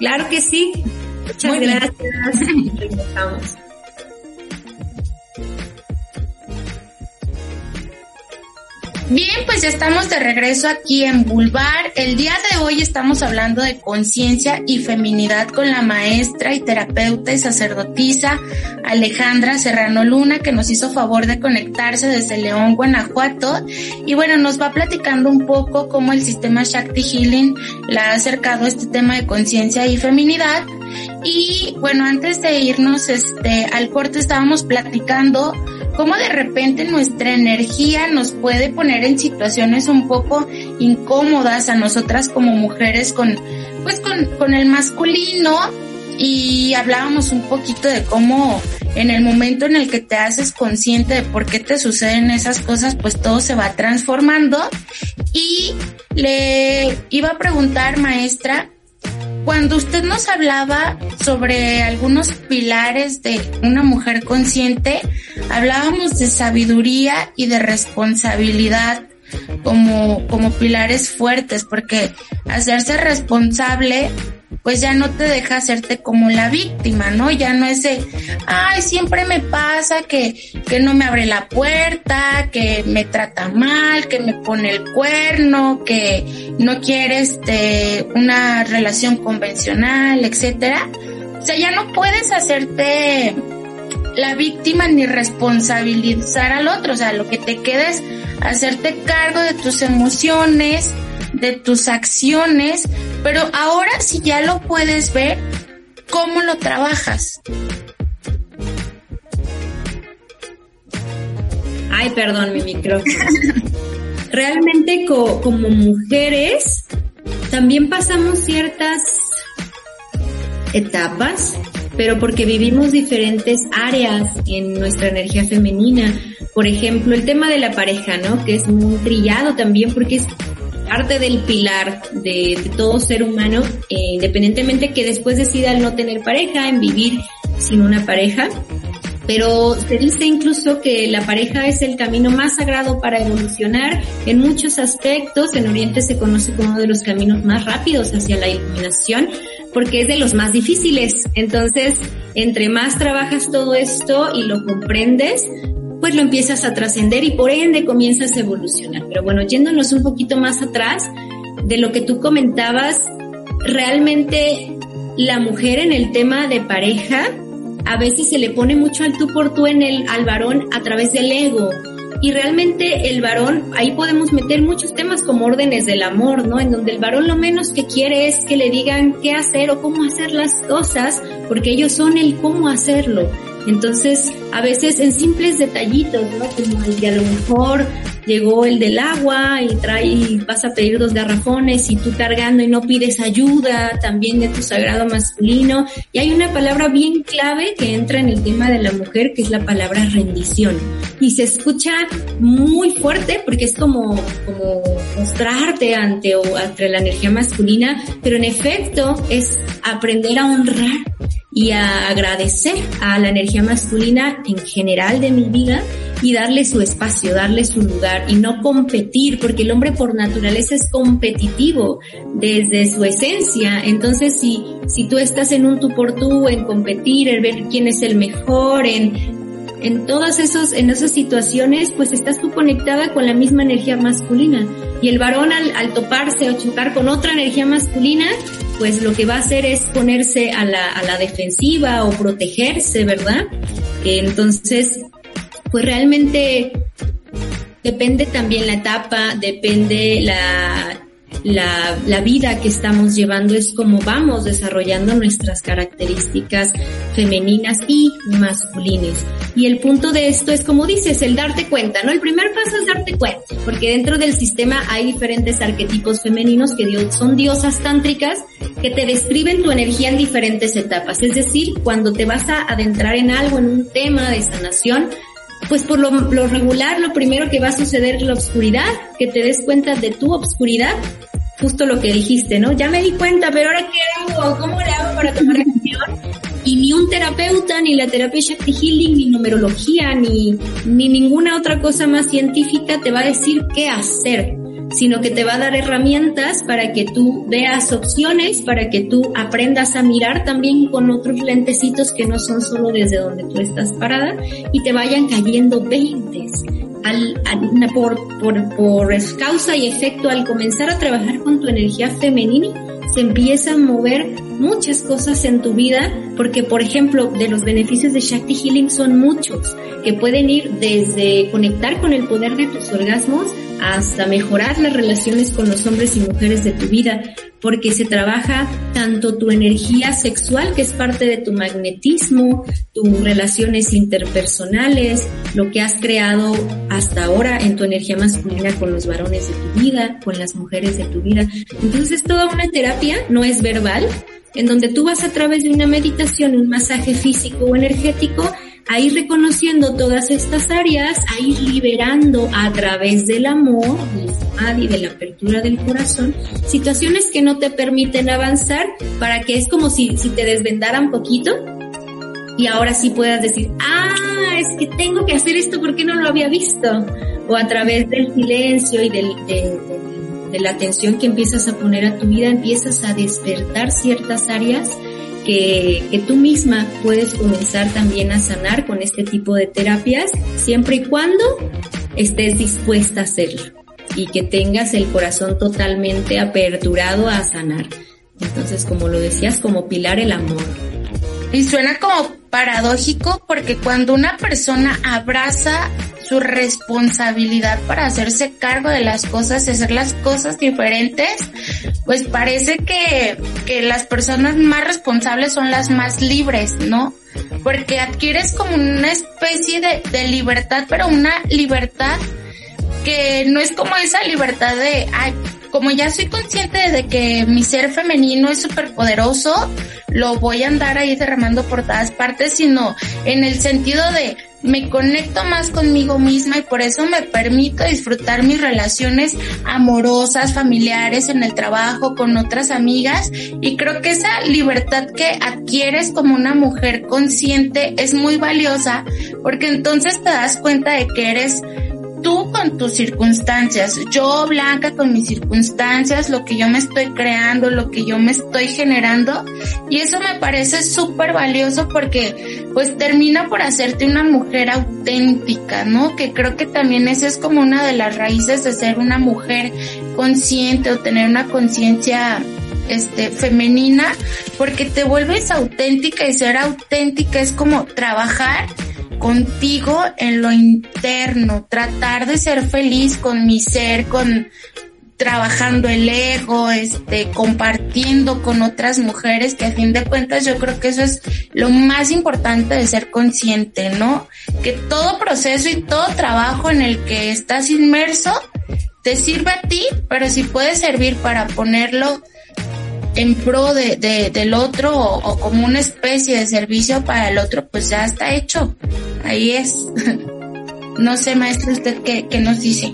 Claro que sí. Muchas gracias. Bien, pues ya estamos de regreso aquí en Bulbar. El día de hoy estamos hablando de conciencia y feminidad con la maestra y terapeuta y sacerdotisa Alejandra Serrano Luna, que nos hizo favor de conectarse desde León, Guanajuato. Y bueno, nos va platicando un poco cómo el sistema Shakti Healing la ha acercado a este tema de conciencia y feminidad. Y bueno, antes de irnos este, al corte estábamos platicando cómo de repente nuestra energía nos puede poner en situaciones un poco incómodas a nosotras como mujeres con, pues con, con el masculino y hablábamos un poquito de cómo en el momento en el que te haces consciente de por qué te suceden esas cosas, pues todo se va transformando. Y le iba a preguntar, maestra, cuando usted nos hablaba sobre algunos pilares de una mujer consciente, hablábamos de sabiduría y de responsabilidad como, como pilares fuertes, porque hacerse responsable pues ya no te deja hacerte como la víctima, ¿no? Ya no es de, ay, siempre me pasa que, que no me abre la puerta, que me trata mal, que me pone el cuerno, que no quiere este, una relación convencional, etcétera. O sea, ya no puedes hacerte la víctima ni responsabilizar al otro, o sea, lo que te queda es hacerte cargo de tus emociones, de tus acciones, pero ahora si ya lo puedes ver, ¿cómo lo trabajas? Ay, perdón, mi micrófono. Realmente como mujeres también pasamos ciertas etapas, pero porque vivimos diferentes áreas en nuestra energía femenina. Por ejemplo, el tema de la pareja, ¿no? Que es muy trillado también porque es parte del pilar de, todo ser humano, eh, independientemente que después decida no tener pareja, en vivir sin una pareja. Pero se dice incluso que la pareja es el camino más sagrado para evolucionar en muchos aspectos. En Oriente se conoce como uno de los caminos más rápidos hacia la iluminación porque es de los más difíciles. Entonces, entre más trabajas todo esto y lo comprendes, pues lo empiezas a trascender y por ende comienzas a evolucionar. Pero bueno, yéndonos un poquito más atrás de lo que tú comentabas, realmente la mujer en el tema de pareja a veces se le pone mucho al tú por tú en el al varón a través del ego. Y realmente el varón, ahí podemos meter muchos temas como órdenes del amor, ¿no? En donde el varón lo menos que quiere es que le digan qué hacer o cómo hacer las cosas, porque ellos son el cómo hacerlo. Entonces, a veces en simples detallitos, ¿no? Como el que a lo mejor llegó el del agua y trae, vas a pedir dos garrafones y tú cargando y no pides ayuda, también de tu sagrado masculino. Y hay una palabra bien clave que entra en el tema de la mujer, que es la palabra rendición. Y se escucha muy fuerte porque es como, como mostrarte ante o ante la energía masculina, pero en efecto es aprender a honrar y a agradecer a la energía masculina en general de mi vida y darle su espacio, darle su lugar y no competir, porque el hombre por naturaleza es competitivo desde su esencia. Entonces, si, si tú estás en un tú por tú, en competir, en ver quién es el mejor, en, en todas esos, en esas situaciones, pues estás tú conectada con la misma energía masculina. Y el varón al, toparse o chocar con otra energía masculina, pues lo que va a hacer es ponerse a la, a la defensiva o protegerse, ¿verdad? Entonces, pues realmente depende también la etapa, depende la, la, la, vida que estamos llevando, es como vamos desarrollando nuestras características femeninas y masculinas. Y el punto de esto es como dices, el darte cuenta, ¿no? El primer paso es darte cuenta, porque dentro del sistema hay diferentes arquetipos femeninos que son diosas tántricas que te describen tu energía en diferentes etapas. Es decir, cuando te vas a adentrar en algo, en un tema de sanación, pues por lo, regular lo primero que va a suceder es la oscuridad, que te des cuenta de tu obscuridad, justo lo que dijiste, ¿no? Ya me di cuenta, pero ahora qué hago, ¿cómo le hago para tomar acción? Y ni un terapeuta, ni la terapia Shakti Healing, ni numerología, ni, ni ninguna otra cosa más científica te va a decir qué hacer sino que te va a dar herramientas para que tú veas opciones, para que tú aprendas a mirar también con otros lentecitos que no son solo desde donde tú estás parada y te vayan cayendo veintes. Al, por, por, por causa y efecto, al comenzar a trabajar con tu energía femenina, se empiezan a mover muchas cosas en tu vida, porque por ejemplo, de los beneficios de Shakti Healing son muchos, que pueden ir desde conectar con el poder de tus orgasmos hasta mejorar las relaciones con los hombres y mujeres de tu vida, porque se trabaja tanto tu energía sexual, que es parte de tu magnetismo, tus relaciones interpersonales, lo que has creado hasta ahora en tu energía masculina con los varones de tu vida, con las mujeres de tu vida. Entonces es toda una terapia, no es verbal, en donde tú vas a través de una meditación, un masaje físico o energético, a ir reconociendo todas estas áreas, a ir liberando a través del amor, del de la apertura del corazón, situaciones que no te permiten avanzar para que es como si, si te desvendaran poquito y ahora sí puedas decir, ah, es que tengo que hacer esto porque no lo había visto. O a través del silencio y del, de la atención que empiezas a poner a tu vida, empiezas a despertar ciertas áreas que, que, tú misma puedes comenzar también a sanar con este tipo de terapias, siempre y cuando estés dispuesta a hacerlo y que tengas el corazón totalmente aperturado a sanar. Entonces, como lo decías, como pilar el amor. Y suena como paradójico porque cuando una persona abraza su responsabilidad para hacerse cargo de las cosas y hacer las cosas diferentes, pues parece que, que las personas más responsables son las más libres, ¿no? Porque adquieres como una especie de, de libertad, pero una libertad que no es como esa libertad de, ay, como ya soy consciente de que mi ser femenino es súper poderoso, lo voy a andar ahí derramando por todas partes, sino en el sentido de me conecto más conmigo misma y por eso me permito disfrutar mis relaciones amorosas, familiares, en el trabajo, con otras amigas. Y creo que esa libertad que adquieres como una mujer consciente es muy valiosa porque entonces te das cuenta de que eres tú con tus circunstancias, yo Blanca con mis circunstancias, lo que yo me estoy creando, lo que yo me estoy generando y eso me parece súper valioso porque pues termina por hacerte una mujer auténtica, ¿no? Que creo que también esa es como una de las raíces de ser una mujer consciente o tener una conciencia este, femenina, porque te vuelves auténtica y ser auténtica es como trabajar contigo en lo interno, tratar de ser feliz con mi ser, con trabajando el ego, este, compartiendo con otras mujeres, que a fin de cuentas yo creo que eso es lo más importante de ser consciente, ¿no? Que todo proceso y todo trabajo en el que estás inmerso te sirve a ti, pero si puede servir para ponerlo en pro de, del otro o, como una especie de servicio para el otro, pues ya está hecho. Ahí es. no sé, maestro, usted qué, qué nos dice.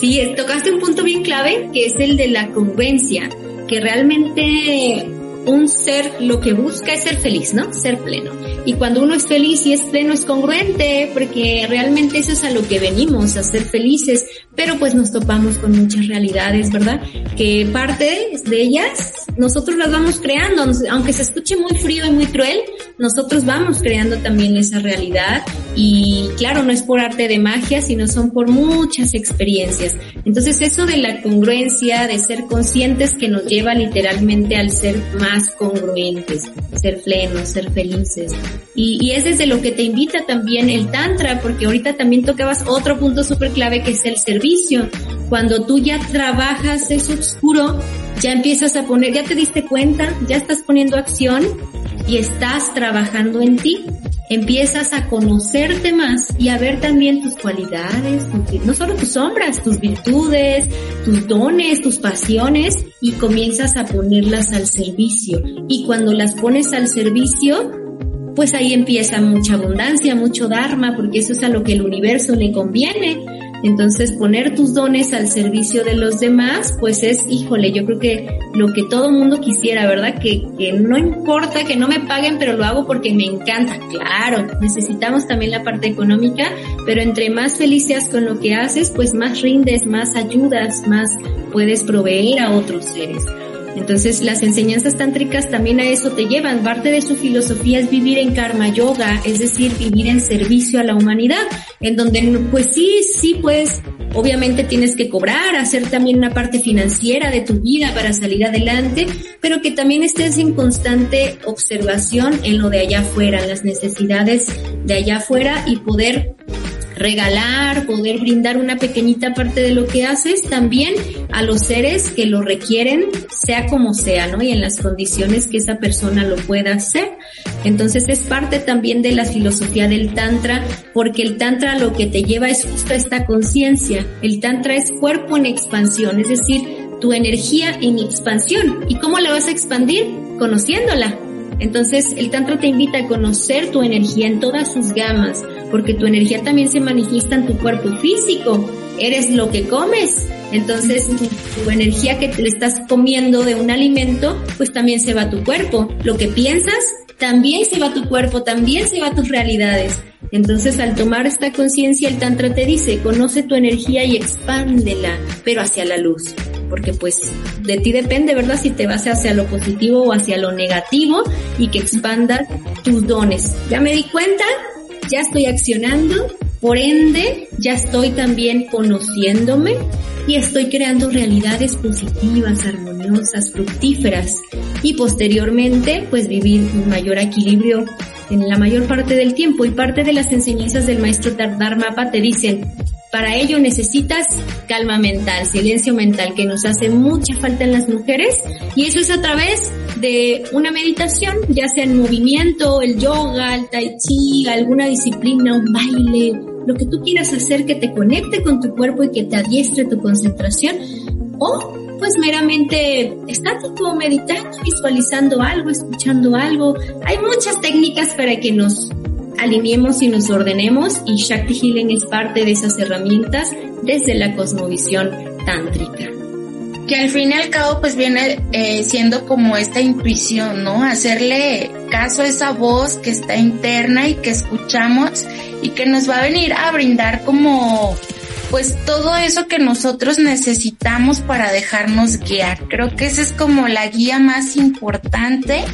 Sí, tocaste un punto bien clave, que es el de la congruencia, que realmente un ser lo que busca es ser feliz, ¿no? Ser pleno. Y cuando uno es feliz y es pleno es congruente, porque realmente eso es a lo que venimos, a ser felices, pero pues nos topamos con muchas realidades, ¿verdad? Que parte de ellas nosotros las vamos creando, aunque se escuche muy frío y muy cruel, nosotros vamos creando también esa realidad y claro, no es por arte de magia, sino son por muchas experiencias. Entonces eso de la congruencia, de ser conscientes que nos lleva literalmente al ser más congruentes, ser plenos, ser felices. Y, y es desde lo que te invita también el Tantra, porque ahorita también tocabas otro punto súper clave que es el servicio. Cuando tú ya trabajas eso oscuro, ya empiezas a poner, ya te diste cuenta, ya estás poniendo acción y estás trabajando en ti. Empiezas a conocerte más y a ver también tus cualidades, no solo tus sombras, tus virtudes, tus dones, tus pasiones y comienzas a ponerlas al servicio. Y cuando las pones al servicio, pues ahí empieza mucha abundancia, mucho dharma, porque eso es a lo que el universo le conviene. Entonces poner tus dones al servicio de los demás, pues es, híjole, yo creo que lo que todo mundo quisiera, ¿verdad? Que, que no importa que no me paguen, pero lo hago porque me encanta. Claro, necesitamos también la parte económica, pero entre más feliz seas con lo que haces, pues más rindes, más ayudas, más puedes proveer a otros seres. Entonces las enseñanzas tántricas también a eso te llevan. Parte de su filosofía es vivir en karma yoga, es decir, vivir en servicio a la humanidad, en donde pues sí, sí, pues obviamente tienes que cobrar, hacer también una parte financiera de tu vida para salir adelante, pero que también estés en constante observación en lo de allá afuera, en las necesidades de allá afuera y poder regalar, poder brindar una pequeñita parte de lo que haces también a los seres que lo requieren, sea como sea, ¿no? Y en las condiciones que esa persona lo pueda hacer. Entonces es parte también de la filosofía del Tantra, porque el Tantra lo que te lleva es justo esta conciencia. El Tantra es cuerpo en expansión, es decir, tu energía en expansión. ¿Y cómo la vas a expandir? Conociéndola. Entonces el Tantra te invita a conocer tu energía en todas sus gamas, porque tu energía también se manifiesta en tu cuerpo físico. Eres lo que comes. Entonces, tu, energía que te estás comiendo de un alimento, pues también se va a tu cuerpo. Lo que piensas, también se va tu cuerpo, también se va tus realidades. Entonces, al tomar esta conciencia, el Tantra te dice, conoce tu energía y expándela, pero hacia la luz. porque pues de ti depende, ¿verdad? Si te vas hacia lo positivo o hacia lo negativo y que expandas tus dones. Ya me di cuenta, ya estoy accionando, por ende, ya estoy también conociéndome y estoy creando realidades positivas, armoniosas, fructíferas y posteriormente pues vivir un mayor equilibrio en la mayor parte del tiempo. Y parte de las enseñanzas del maestro Dharmapa te dicen para ello necesitas calma mental, silencio mental, que nos hace mucha falta en las mujeres y eso es a través de una meditación, ya sea en movimiento, el yoga, el tai chi, alguna disciplina, un baile, lo que tú quieras hacer que te conecte con tu cuerpo y que te adiestre tu concentración o pues meramente estático, meditando, visualizando algo, escuchando algo. Hay muchas técnicas para que nos alineemos y nos ordenemos y Shakti Healing es parte de esas herramientas desde la cosmovisión tántrica. Que al fin y al cabo pues viene eh, siendo como esta intuición, ¿no? Hacerle caso a esa voz que está interna y que escuchamos y que nos va a venir a brindar como pues todo eso que nosotros necesitamos para dejarnos guiar. Creo que esa es como la guía más importante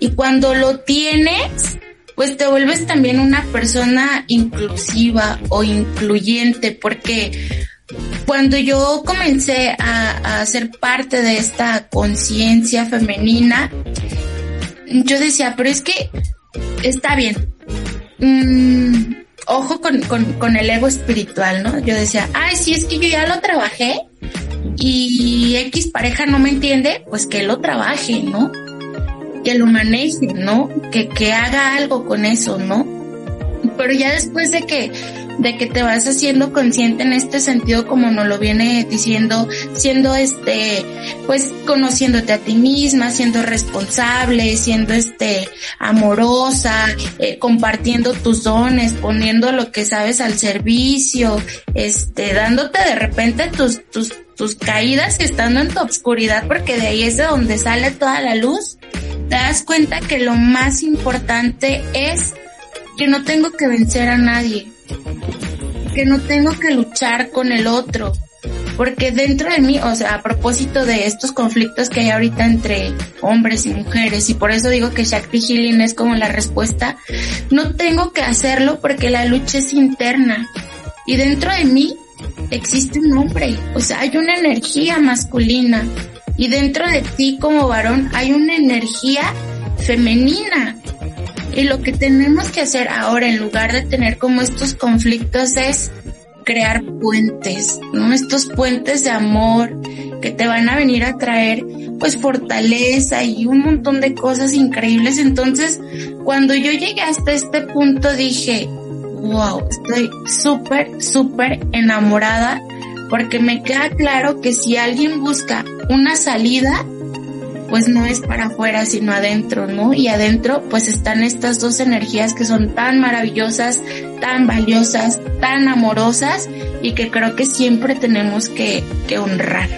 y cuando lo tienes, pues te vuelves también una persona inclusiva o incluyente, porque cuando yo comencé a, a ser parte de esta conciencia femenina, yo decía, pero es que está bien. Mm, ojo con, con, con el ego espiritual, ¿no? Yo decía, ay, si es que yo ya lo trabajé y X pareja no me entiende, pues que lo trabaje, ¿no? que lo maneje, ¿no? Que, que haga algo con eso, ¿no? Pero ya después de que, de que te vas haciendo consciente en este sentido, como nos lo viene diciendo, siendo este, pues conociéndote a ti misma, siendo responsable, siendo este, amorosa, eh, compartiendo tus dones, poniendo lo que sabes al servicio, este, dándote de repente tus, tus, tus caídas y estando en tu obscuridad, porque de ahí es de donde sale toda la luz. Te das cuenta que lo más importante es que no tengo que vencer a nadie, que no tengo que luchar con el otro, porque dentro de mí, o sea, a propósito de estos conflictos que hay ahorita entre hombres y mujeres, y por eso digo que Shakti Healing es como la respuesta, no tengo que hacerlo porque la lucha es interna. Y dentro de mí existe un hombre, o sea, hay una energía masculina y dentro de ti como varón hay una energía femenina. Y lo que tenemos que hacer ahora en lugar de tener como estos conflictos es crear puentes, ¿no? Estos puentes de amor que te van a venir a traer pues fortaleza y un montón de cosas increíbles. Entonces, cuando yo llegué hasta este punto dije, wow, estoy súper, súper enamorada porque me queda claro que si alguien busca una salida, pues no es para afuera, sino adentro, ¿no? Y adentro pues están estas dos energías que son tan maravillosas, tan valiosas, tan amorosas y que creo que siempre tenemos que, honrar.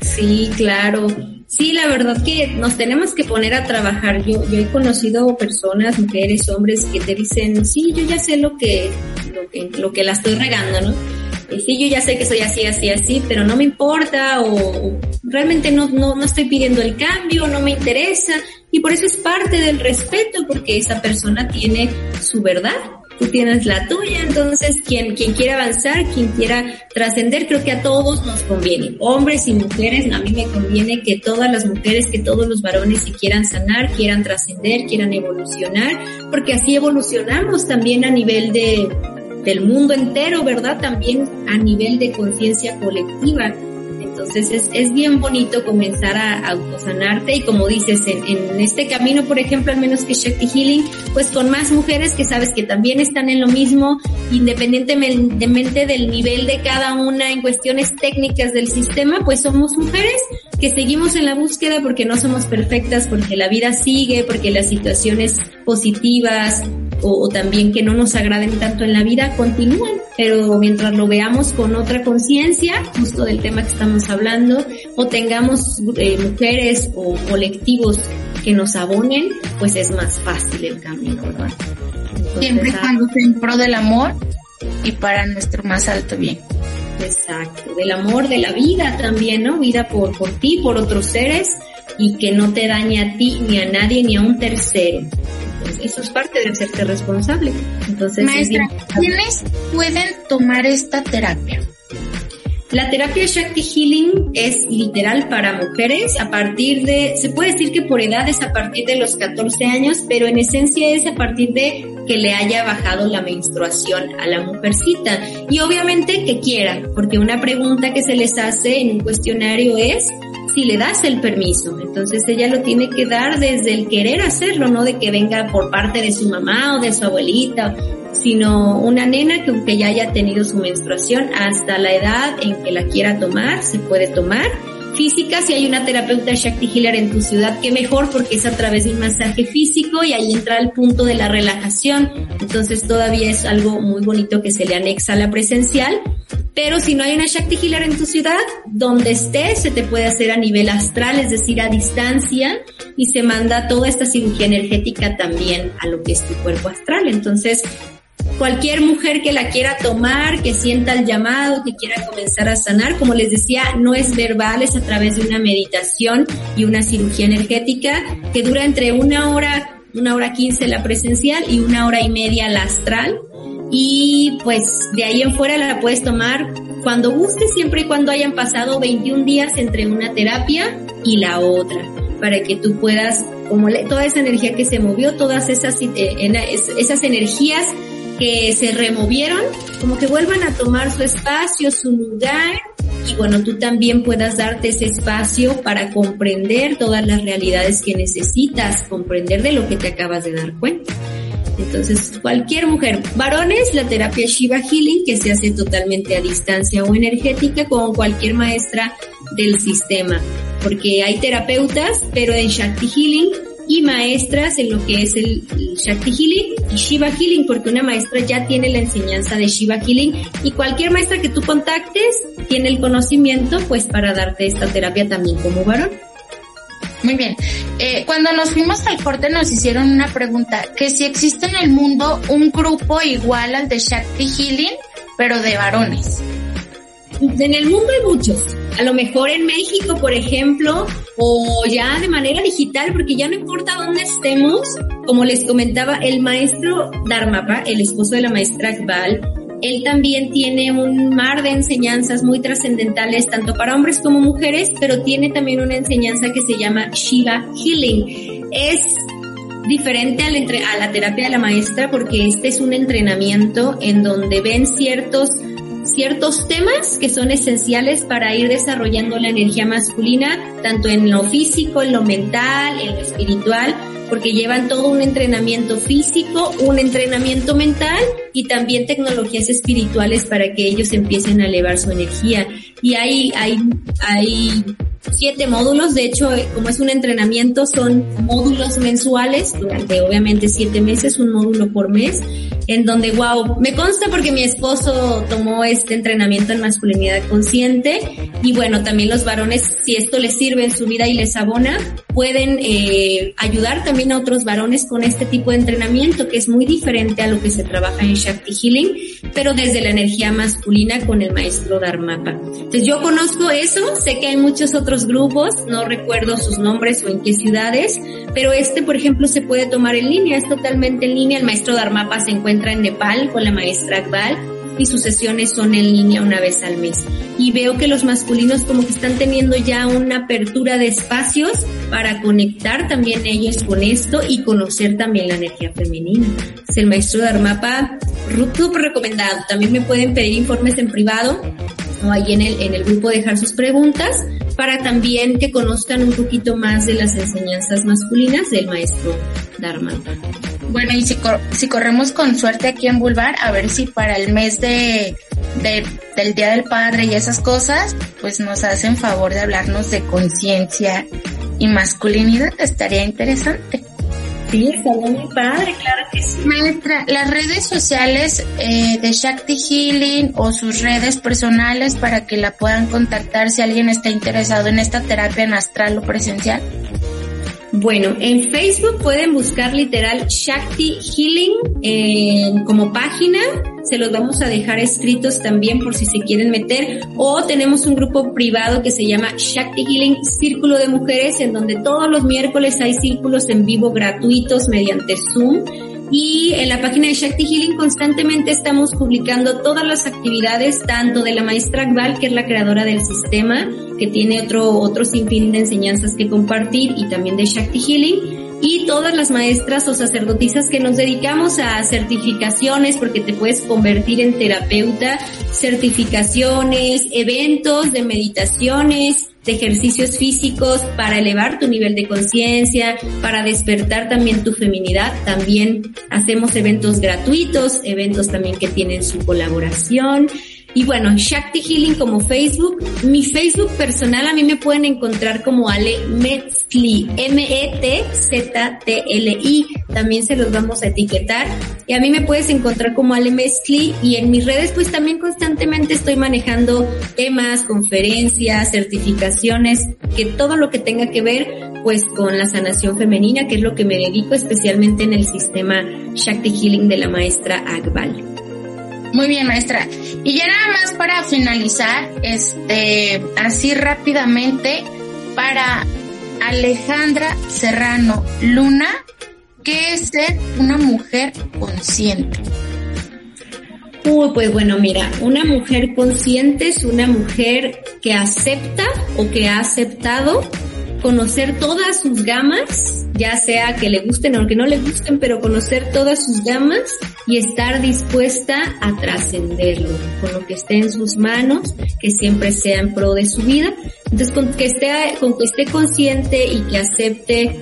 Sí, claro. Sí, la verdad que nos tenemos que poner a trabajar. Yo, yo he conocido personas, mujeres, hombres que te dicen, sí, yo ya sé lo que, lo que, lo que la estoy regando, ¿no? Sí, yo ya sé que soy así, así, así, pero no me importa o, realmente no, no, no estoy pidiendo el cambio, no me interesa. Y por eso es parte del respeto porque esa persona tiene su verdad tú tienes la tuya, entonces quien, quien quiera avanzar, quien quiera trascender, creo que a todos nos conviene, hombres y mujeres, a mí me conviene que todas las mujeres, que todos los varones si quieran sanar, quieran trascender, quieran evolucionar, porque así evolucionamos también a nivel de, del mundo entero, ¿verdad? También a nivel de conciencia colectiva. Entonces es, es, bien bonito comenzar a autosanarte y como dices, en, en, este camino, por ejemplo, al menos que Shakti Healing, pues con más mujeres que sabes que también están en lo mismo, independientemente del nivel de cada una en cuestiones técnicas del sistema, pues somos mujeres que seguimos en la búsqueda porque no somos perfectas, porque la vida sigue, porque las situaciones positivas, o, también que no nos agraden tanto en la vida continúan, pero mientras lo veamos con otra conciencia, justo del tema que estamos hablando, o tengamos eh, mujeres o colectivos que nos abonen, pues es más fácil el camino, ¿verdad? Siempre ah, cuando sea en pro del amor y para nuestro más alto bien. Exacto, del amor, de la vida también, ¿no? Vida por, por ti, por otros seres y que no te dañe a ti, ni a nadie, ni a un tercero. Entonces, eso es parte de hacerte responsable. Entonces, Maestra, ¿quiénes pueden tomar esta terapia? La terapia Shakti Healing es literal para mujeres a partir de, se puede decir que por edad es a partir de los 14 años, pero en esencia es a partir de que le haya bajado la menstruación a la mujercita. Y obviamente que quiera, porque una pregunta que se les hace en un cuestionario es, si le das el permiso. Entonces ella lo tiene que dar desde el querer hacerlo, no de que venga por parte de su mamá o de su abuelita, sino una nena que aunque ya haya tenido su menstruación hasta la edad en que la quiera tomar, se puede tomar. Física, si hay una terapeuta Shakti Healer en tu ciudad, qué mejor porque es a través de un masaje físico y ahí entra el punto de la relajación. Entonces todavía es algo muy bonito que se le anexa a la presencial pero si no hay una Shakti Healer en tu ciudad, donde estés, se te puede hacer a nivel astral, es decir, a distancia, y se manda toda esta cirugía energética también a lo que es tu cuerpo astral. Entonces, cualquier mujer que la quiera tomar, que sienta el llamado, que quiera comenzar a sanar, como les decía, no es verbal, es a través de una meditación y una cirugía energética que dura entre una hora, una hora quince la presencial y una hora y media la astral. Y pues de ahí en fuera la puedes tomar cuando guste, siempre y cuando hayan pasado 21 días entre una terapia y la otra, para que tú puedas, como toda esa energía que se movió, todas esas, eh, esas energías que se removieron, como que vuelvan a tomar su espacio, su lugar, y bueno, tú también puedas darte ese espacio para comprender todas las realidades que necesitas, comprender de lo que te acabas de dar cuenta. Entonces, cualquier mujer, varones, la terapia Shiva Healing, que se hace totalmente a distancia o energética con cualquier maestra del sistema, porque hay terapeutas, pero en Shakti Healing y maestras en lo que es el, Shakti Healing y Shiva Healing, porque una maestra ya tiene la enseñanza de Shiva Healing y cualquier maestra que tú contactes tiene el conocimiento pues para darte esta terapia también como varón. Muy bien. Eh, cuando nos fuimos al corte nos hicieron una pregunta, que si existe en el mundo un grupo igual al de Shakti Healing, pero de varones. En el mundo hay muchos. A lo mejor en México, por ejemplo, o ya de manera digital, porque ya no importa dónde estemos, como les comentaba, el maestro Dharmapa, el esposo de la maestra Akbal, él también tiene un mar de enseñanzas muy trascendentales, tanto para hombres como mujeres, pero tiene también una enseñanza que se llama Shiva Healing. Es diferente al entre, a la terapia de la maestra porque este es un entrenamiento en donde ven ciertos ciertos temas que son esenciales para ir desarrollando la energía masculina, tanto en lo físico, en lo mental, en lo espiritual, porque llevan todo un entrenamiento físico, un entrenamiento mental y también tecnologías espirituales para que ellos empiecen a elevar su energía. Y hay, hay, hay siete módulos, de hecho, como es un entrenamiento, son módulos mensuales durante obviamente siete meses, un módulo por mes en donde, wow, me consta porque mi esposo tomó este entrenamiento en masculinidad consciente y bueno, también los varones, si esto les sirve en su vida y les abona, pueden eh, ayudar también a otros varones con este tipo de entrenamiento que es muy diferente a lo que se trabaja en Shakti Healing, pero desde la energía masculina con el maestro Dharmapa. Entonces yo conozco eso, sé que hay muchos otros grupos, no recuerdo sus nombres o en qué ciudades, pero este, por ejemplo, se puede tomar en línea, es totalmente en línea, el maestro Dharmapa se encuentra en Nepal con la maestra Akbal y sus sesiones son en línea una vez al mes. Y veo que los masculinos como que están teniendo ya una apertura de espacios para conectar también ellos con esto y conocer también la energía femenina. Es el maestro Dharmapa, súper recomendado. También me pueden pedir informes en privado o ahí en el, en el grupo dejar sus preguntas para también que conozcan un poquito más de las enseñanzas masculinas del maestro Dharmapa. Bueno, y si, si corremos con suerte aquí en Bulvar, a ver si para el mes de, del Día del Padre y esas cosas, pues nos hacen favor de hablarnos de conciencia y masculinidad. Estaría interesante. Sí, estaría muy padre, claro que sí. Maestra, las redes sociales eh, de Shakti Healing o sus redes personales para que la puedan contactar si alguien está interesado en esta terapia en astral o presencial. Bueno, en Facebook pueden buscar literal Shakti Healing eh, como página. Se los vamos a dejar escritos también por si se quieren meter. O tenemos un grupo privado que se llama Shakti Healing Círculo de Mujeres, en donde todos los miércoles hay círculos en vivo gratuitos mediante Zoom y en la página de Shakti Healing constantemente estamos publicando todas las actividades, tanto de la maestra Akbal, que es la creadora del sistema, que tiene otro, otro sinfín de enseñanzas que compartir, y también de Shakti Healing, y todas las maestras o sacerdotisas que nos dedicamos a certificaciones, porque te puedes convertir en terapeuta, certificaciones, eventos de meditaciones, de ejercicios físicos para elevar tu nivel de conciencia, para despertar también tu feminidad. También hacemos eventos gratuitos, eventos también que tienen su colaboración. Y bueno, Shakti Healing como Facebook. Mi Facebook personal a mí me pueden encontrar como Ale Metzli, M-E-T-Z-T-L-I. También se los vamos a etiquetar. Y a mí me puedes encontrar como Ale Metzli. Y en mis redes pues también constantemente estoy manejando temas, conferencias, certificaciones, que todo lo que tenga que ver pues con la sanación femenina, que es lo que me dedico especialmente en el sistema Shakti Healing de la maestra Akbal. Muy bien, maestra. Y ya nada más para finalizar, este, así rápidamente, para Alejandra Serrano Luna, ¿qué es ser una mujer consciente? Uh, pues bueno, mira, una mujer consciente es una mujer que acepta o que ha aceptado conocer todas sus gamas, ya sea que le gusten o que no le gusten, pero conocer todas sus gamas y estar dispuesta a trascenderlo con lo que esté en sus manos, que siempre sea en pro de su vida. Entonces, con que esté, con que esté consciente y que acepte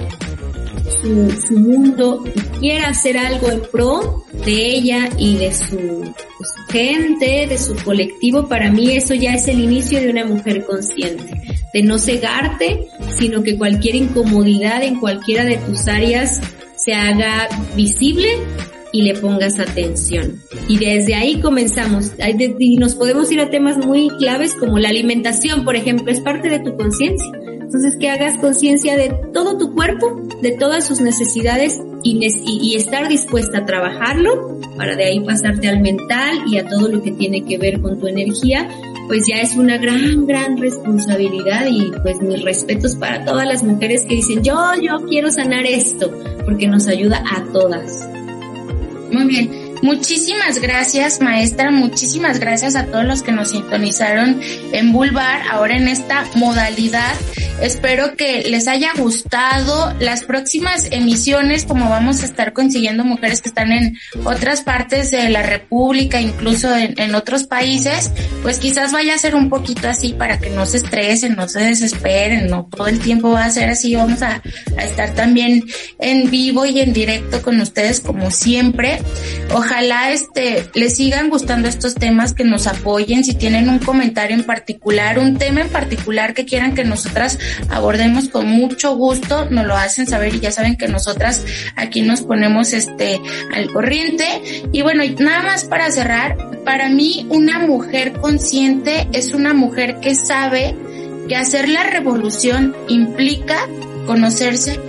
su, mundo y quiera hacer algo en pro de ella y de su, de su gente, de su colectivo, para mí eso ya es el inicio de una mujer consciente de no cegarte, sino que cualquier incomodidad en cualquiera de tus áreas se haga visible y le pongas atención. Y desde ahí comenzamos. Y nos podemos ir a temas muy claves como la alimentación, por ejemplo, es parte de tu conciencia. Entonces, que hagas conciencia de todo tu cuerpo, de todas sus necesidades y, y, estar dispuesta a trabajarlo para de ahí pasarte al mental y a todo lo que tiene que ver con tu energía pues ya es una gran, gran responsabilidad y pues mis respetos para todas las mujeres que dicen, yo, yo quiero sanar esto, porque nos ayuda a todas. Muy bien. Muchísimas gracias, maestra. Muchísimas gracias a todos los que nos sintonizaron en Bulbar, ahora en esta modalidad. Espero que les haya gustado las próximas emisiones, como vamos a estar consiguiendo mujeres que están en otras partes de la República, incluso en, otros países, pues quizás vaya a ser un poquito así para que no se estresen, no se desesperen, no todo el tiempo va a ser así. Vamos a, a estar también en vivo y en directo con ustedes como siempre. Ojalá ojalá este les sigan gustando estos temas, que nos apoyen, si tienen un comentario en particular, un tema en particular que quieran que nosotras abordemos con mucho gusto, nos lo hacen saber y ya saben que nosotras aquí nos ponemos este al corriente. Y bueno, nada más para cerrar, para mí una mujer consciente es una mujer que sabe que hacer la revolución implica conocerse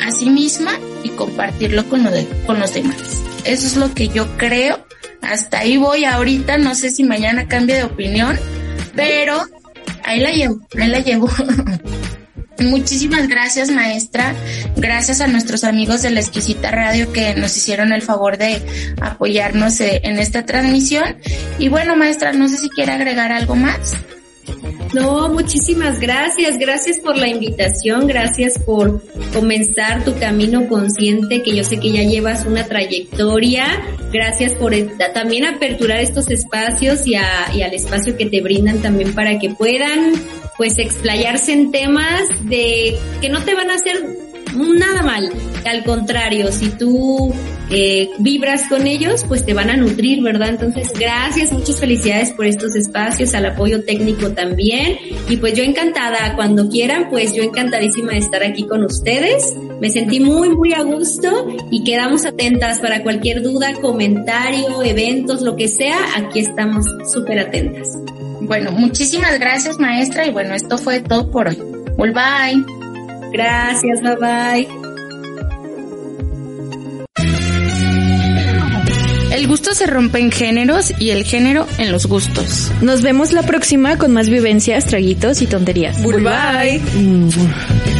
a sí misma y compartirlo con, lo de, con los demás. Eso es lo que yo creo. Hasta ahí voy ahorita, no sé si mañana cambie de opinión, pero ahí la llevo, ahí la llevo. Muchísimas gracias, maestra. Gracias a nuestros amigos de la exquisita radio que nos hicieron el favor de apoyarnos eh, en esta transmisión. Y bueno, maestra, no sé si quiere agregar algo más. No, muchísimas gracias. Gracias por la invitación. Gracias por comenzar tu camino consciente, que yo sé que ya llevas una trayectoria. Gracias por también aperturar estos espacios y, y al espacio que te brindan también para que puedan pues explayarse en temas de que no te van a hacer nada mal. Al contrario, si tú eh, vibras con ellos, pues te van a nutrir, ¿verdad? Entonces, gracias, muchas felicidades por estos espacios, al apoyo técnico también. Y pues yo encantada, cuando quieran, pues yo encantadísima de estar aquí con ustedes. Me sentí muy, muy a gusto y quedamos atentas para cualquier duda, comentario, eventos, lo que sea. Aquí estamos súper atentas. Bueno, muchísimas gracias maestra y bueno, esto fue todo por hoy. Bye. Gracias, bye bye. El gusto se rompe en géneros y el género en los gustos. Nos vemos la próxima con más vivencias, traguitos y tonterías. Bye. bye.